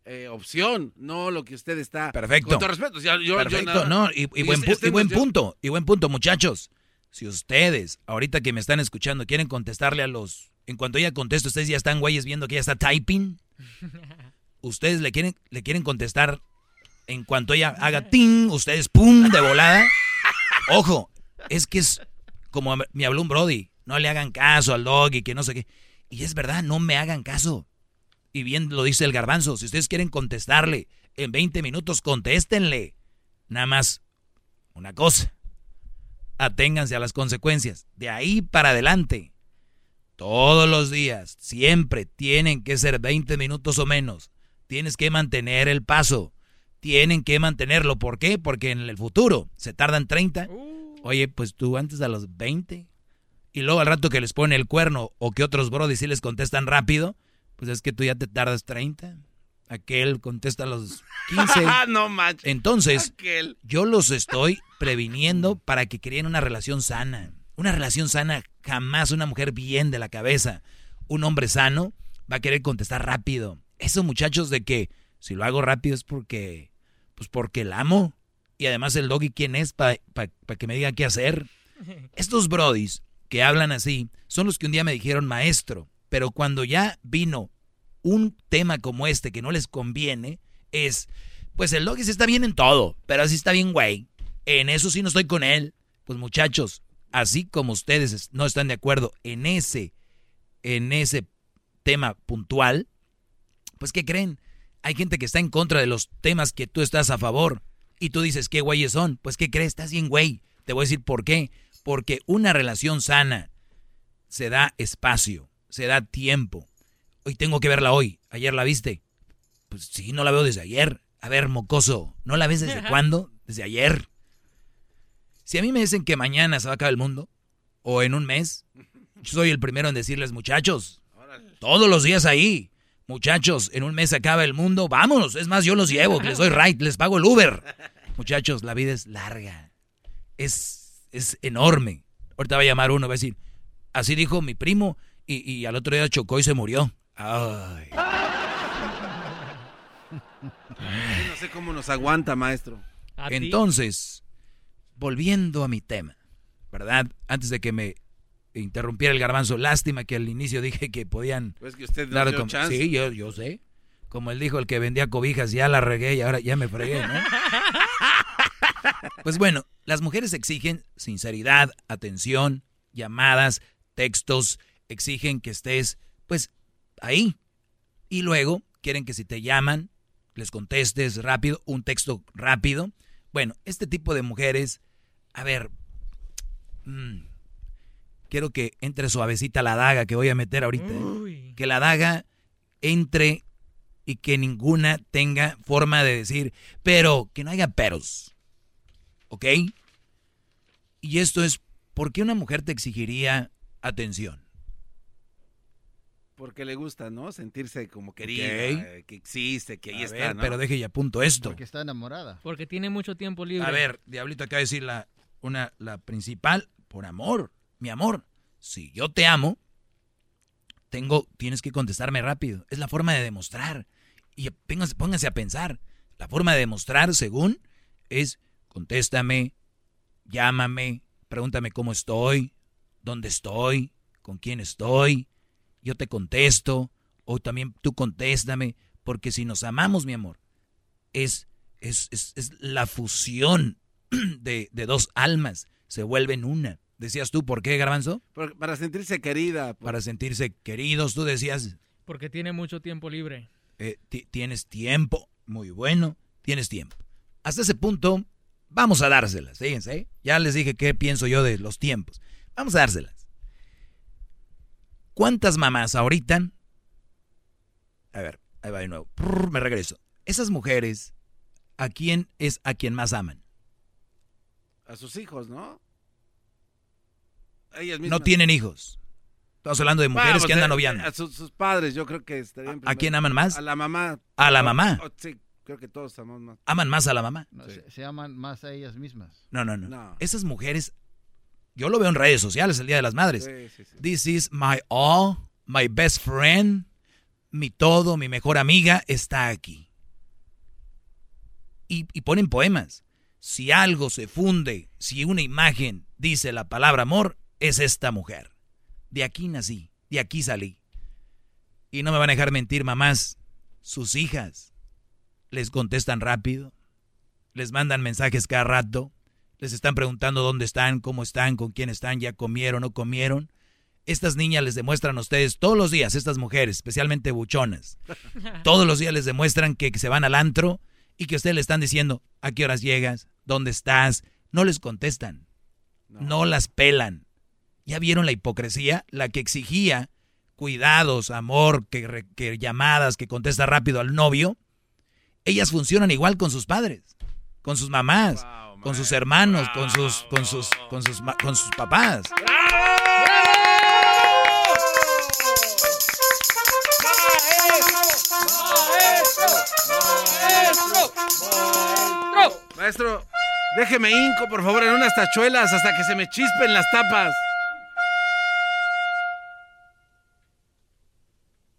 eh, opción, no lo que usted está... Perfecto. Con todo respeto. yo- yo- yo Perfecto, nada- no, y, y buen, este y buen yo- punto, y buen punto, muchachos. Si ustedes, ahorita que me están escuchando, quieren contestarle a los... En cuanto ella conteste, ustedes ya están güeyes viendo que ella está typing. Ustedes le quieren, le quieren contestar en cuanto ella haga ting, ustedes pum, de volada. Ojo, es que es como me habló un Brody, no le hagan caso al dog y que no sé qué. Y es verdad, no me hagan caso. Y bien lo dice el garbanzo, si ustedes quieren contestarle en 20 minutos, contéstenle. Nada más una cosa, aténganse a las consecuencias. De ahí para adelante, todos los días, siempre tienen que ser 20 minutos o menos. Tienes que mantener el paso. Tienen que mantenerlo. ¿Por qué? Porque en el futuro se tardan 30. Oye, pues tú antes a los 20. Y luego al rato que les pone el cuerno o que otros brodis sí les contestan rápido, pues es que tú ya te tardas 30. Aquel contesta a los 15. no manches. Entonces, Aquel. yo los estoy previniendo para que creen una relación sana. Una relación sana, jamás una mujer bien de la cabeza, un hombre sano, va a querer contestar rápido. Eso, muchachos, de que si lo hago rápido es porque, pues porque la amo. Y además el doggy, ¿quién es para que me diga qué hacer? Estos brodis que hablan así son los que un día me dijeron maestro, pero cuando ya vino un tema como este que no les conviene, es, pues el doggy sí está bien en todo, pero así está bien güey. En eso sí no estoy con él. Pues muchachos, así como ustedes no están de acuerdo en ese, en ese tema puntual, pues ¿qué creen? Hay gente que está en contra de los temas que tú estás a favor. Y tú dices, ¿qué güeyes son? Pues ¿qué crees? Estás bien güey. Te voy a decir por qué. Porque una relación sana se da espacio, se da tiempo. Hoy tengo que verla hoy. ¿Ayer la viste? Pues sí, no la veo desde ayer. A ver, mocoso, ¿no la ves desde cuándo? Desde ayer. Si a mí me dicen que mañana se va a acabar el mundo, o en un mes, yo soy el primero en decirles, muchachos, Todos los días ahí. Muchachos, en un mes se acaba el mundo. Vámonos. Es más, yo los llevo. Les doy right. Les pago el Uber. Muchachos, la vida es larga. Es, es enorme. Ahorita va a llamar uno. Va a decir, así dijo mi primo. Y, y al otro día chocó y se murió. Ay. No sé cómo nos aguanta, maestro. Entonces, volviendo a mi tema, ¿verdad? Antes de que me interrumpiera el garbanzo, lástima que al inicio dije que podían Pues que usted no dar como- chance. Sí, yo, yo sé. Como él dijo, el que vendía cobijas, ya la regué y ahora ya me fregué, ¿no? Pues bueno, las mujeres exigen sinceridad, atención, llamadas, textos, exigen que estés, pues, ahí. Y luego quieren que si te llaman, les contestes rápido, un texto rápido. Bueno, este tipo de mujeres, a ver, mm, quiero que entre suavecita la daga que voy a meter ahorita. ¿eh? Que la daga entre y que ninguna tenga forma de decir, pero que no haya peros. ¿Ok? Y esto es, ¿por qué una mujer te exigiría atención? Porque le gusta, ¿no? Sentirse como querida, eh, que existe, que ahí A está, ver, ¿no? pero deje y apunto esto. Porque está enamorada. Porque tiene mucho tiempo libre. A ver, Diablito acaba de decir la, una, la principal, por amor, mi amor. Si yo te amo, tengo, tienes que contestarme rápido. Es la forma de demostrar. Y pónganse, pónganse a pensar. La forma de demostrar, según, es contéstame, llámame, pregúntame cómo estoy, dónde estoy, con quién estoy. Yo te contesto, o también tú contéstame, porque si nos amamos, mi amor, es, es, es, es la fusión de, de dos almas, se vuelven una. Decías tú, ¿por qué, Garbanzo? Por- para sentirse querida. Para sentirse queridos, tú decías, Porque tiene mucho tiempo libre. eh, ti- tienes tiempo, muy bueno, tienes tiempo. Hasta ese punto, vamos a dárselas, fíjense, ¿eh? ya les dije qué pienso yo de los tiempos. Vamos a dárselas. ¿Cuántas mamás ahorita? A ver, ahí va de nuevo. Me regreso. Esas mujeres, ¿a quién es a quien más aman? A sus hijos, ¿no? Ellas No tienen hijos. Estamos hablando de mujeres Vamos, que andan eh, noviando. A sus, sus padres, yo creo que estarían. ¿A quién aman más? A la mamá. A la mamá. Sí, creo que todos amamos más. ¿Aman más a la mamá? No, se, se aman más a ellas mismas. No, no, no, No. Esas mujeres, yo lo veo en redes sociales el Día de las Madres. Sí, sí, sí. This is my all, my best friend, mi todo, mi mejor amiga está aquí. Y, y ponen poemas. Si algo se funde, si una imagen dice la palabra amor, es esta mujer. De aquí nací, de aquí salí. Y no me van a dejar mentir, mamás. Sus hijas les contestan rápido, les mandan mensajes cada rato, les están preguntando dónde están, cómo están, con quién están, ya comieron, no comieron. Estas niñas les demuestran a ustedes todos los días, estas mujeres, especialmente buchonas, todos los días les demuestran que, que se van al antro y que ustedes le están diciendo a qué horas llegas, dónde estás. No les contestan, no, las pelan. ¿Ya vieron la hipocresía? La que exigía cuidados, amor, que llamadas, que contesta rápido al novio. Ellas funcionan igual con sus padres, con sus mamás, con sus hermanos, con sus, con sus, con sus, ma- con sus papás. Maestro, déjeme hinco, por favor, en unas tachuelas hasta que se me chispen las tapas.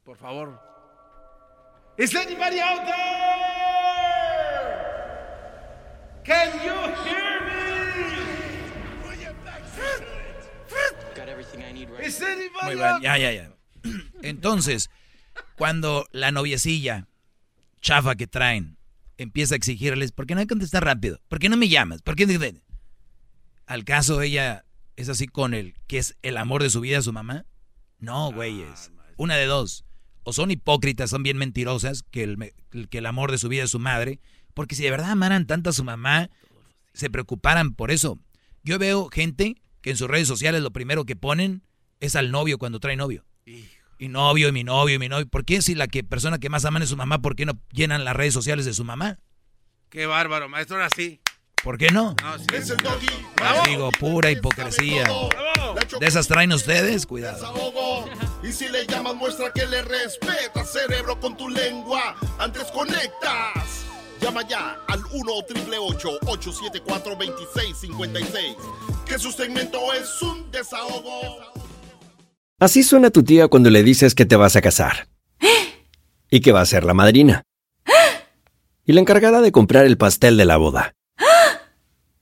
Por favor. Is anybody out there? Can you hear me? Is anybody Muy bien, ya, ya, ya. Entonces, cuando la noviecilla chafa que traen empieza a exigirles, ¿por qué no hay que contestar rápido? ¿Por qué no me llamas? ¿Por qué? no-?" Al caso ella es así con el que es el amor de su vida, su mamá. No, güeyes. Una de dos. O son hipócritas, son bien mentirosas, que el, que el amor de su vida es su madre. Porque si de verdad amaran tanto a su mamá, se preocuparan por eso. Yo veo gente que en sus redes sociales lo primero que ponen es al novio cuando trae novio. Y novio, y mi novio, y mi novio. ¿Por qué si la que, persona que más aman es su mamá, por qué no llenan las redes sociales de su mamá? Qué bárbaro, maestro, ahora sí. ¿Por qué no? No, sí. Es el doggy. Digo, pura hipocresía. ¿De esas traen ustedes? Cuidado. Desahogo. Y si le llamas, muestra que le respeta, cerebro, con tu lengua. Antes conectas. Llama ya al 1-888-874-2656. Que su segmento es un desahogo. Así suena tu tía cuando le dices que te vas a casar. Y que va a ser la madrina. Y la encargada de comprar el pastel de la boda.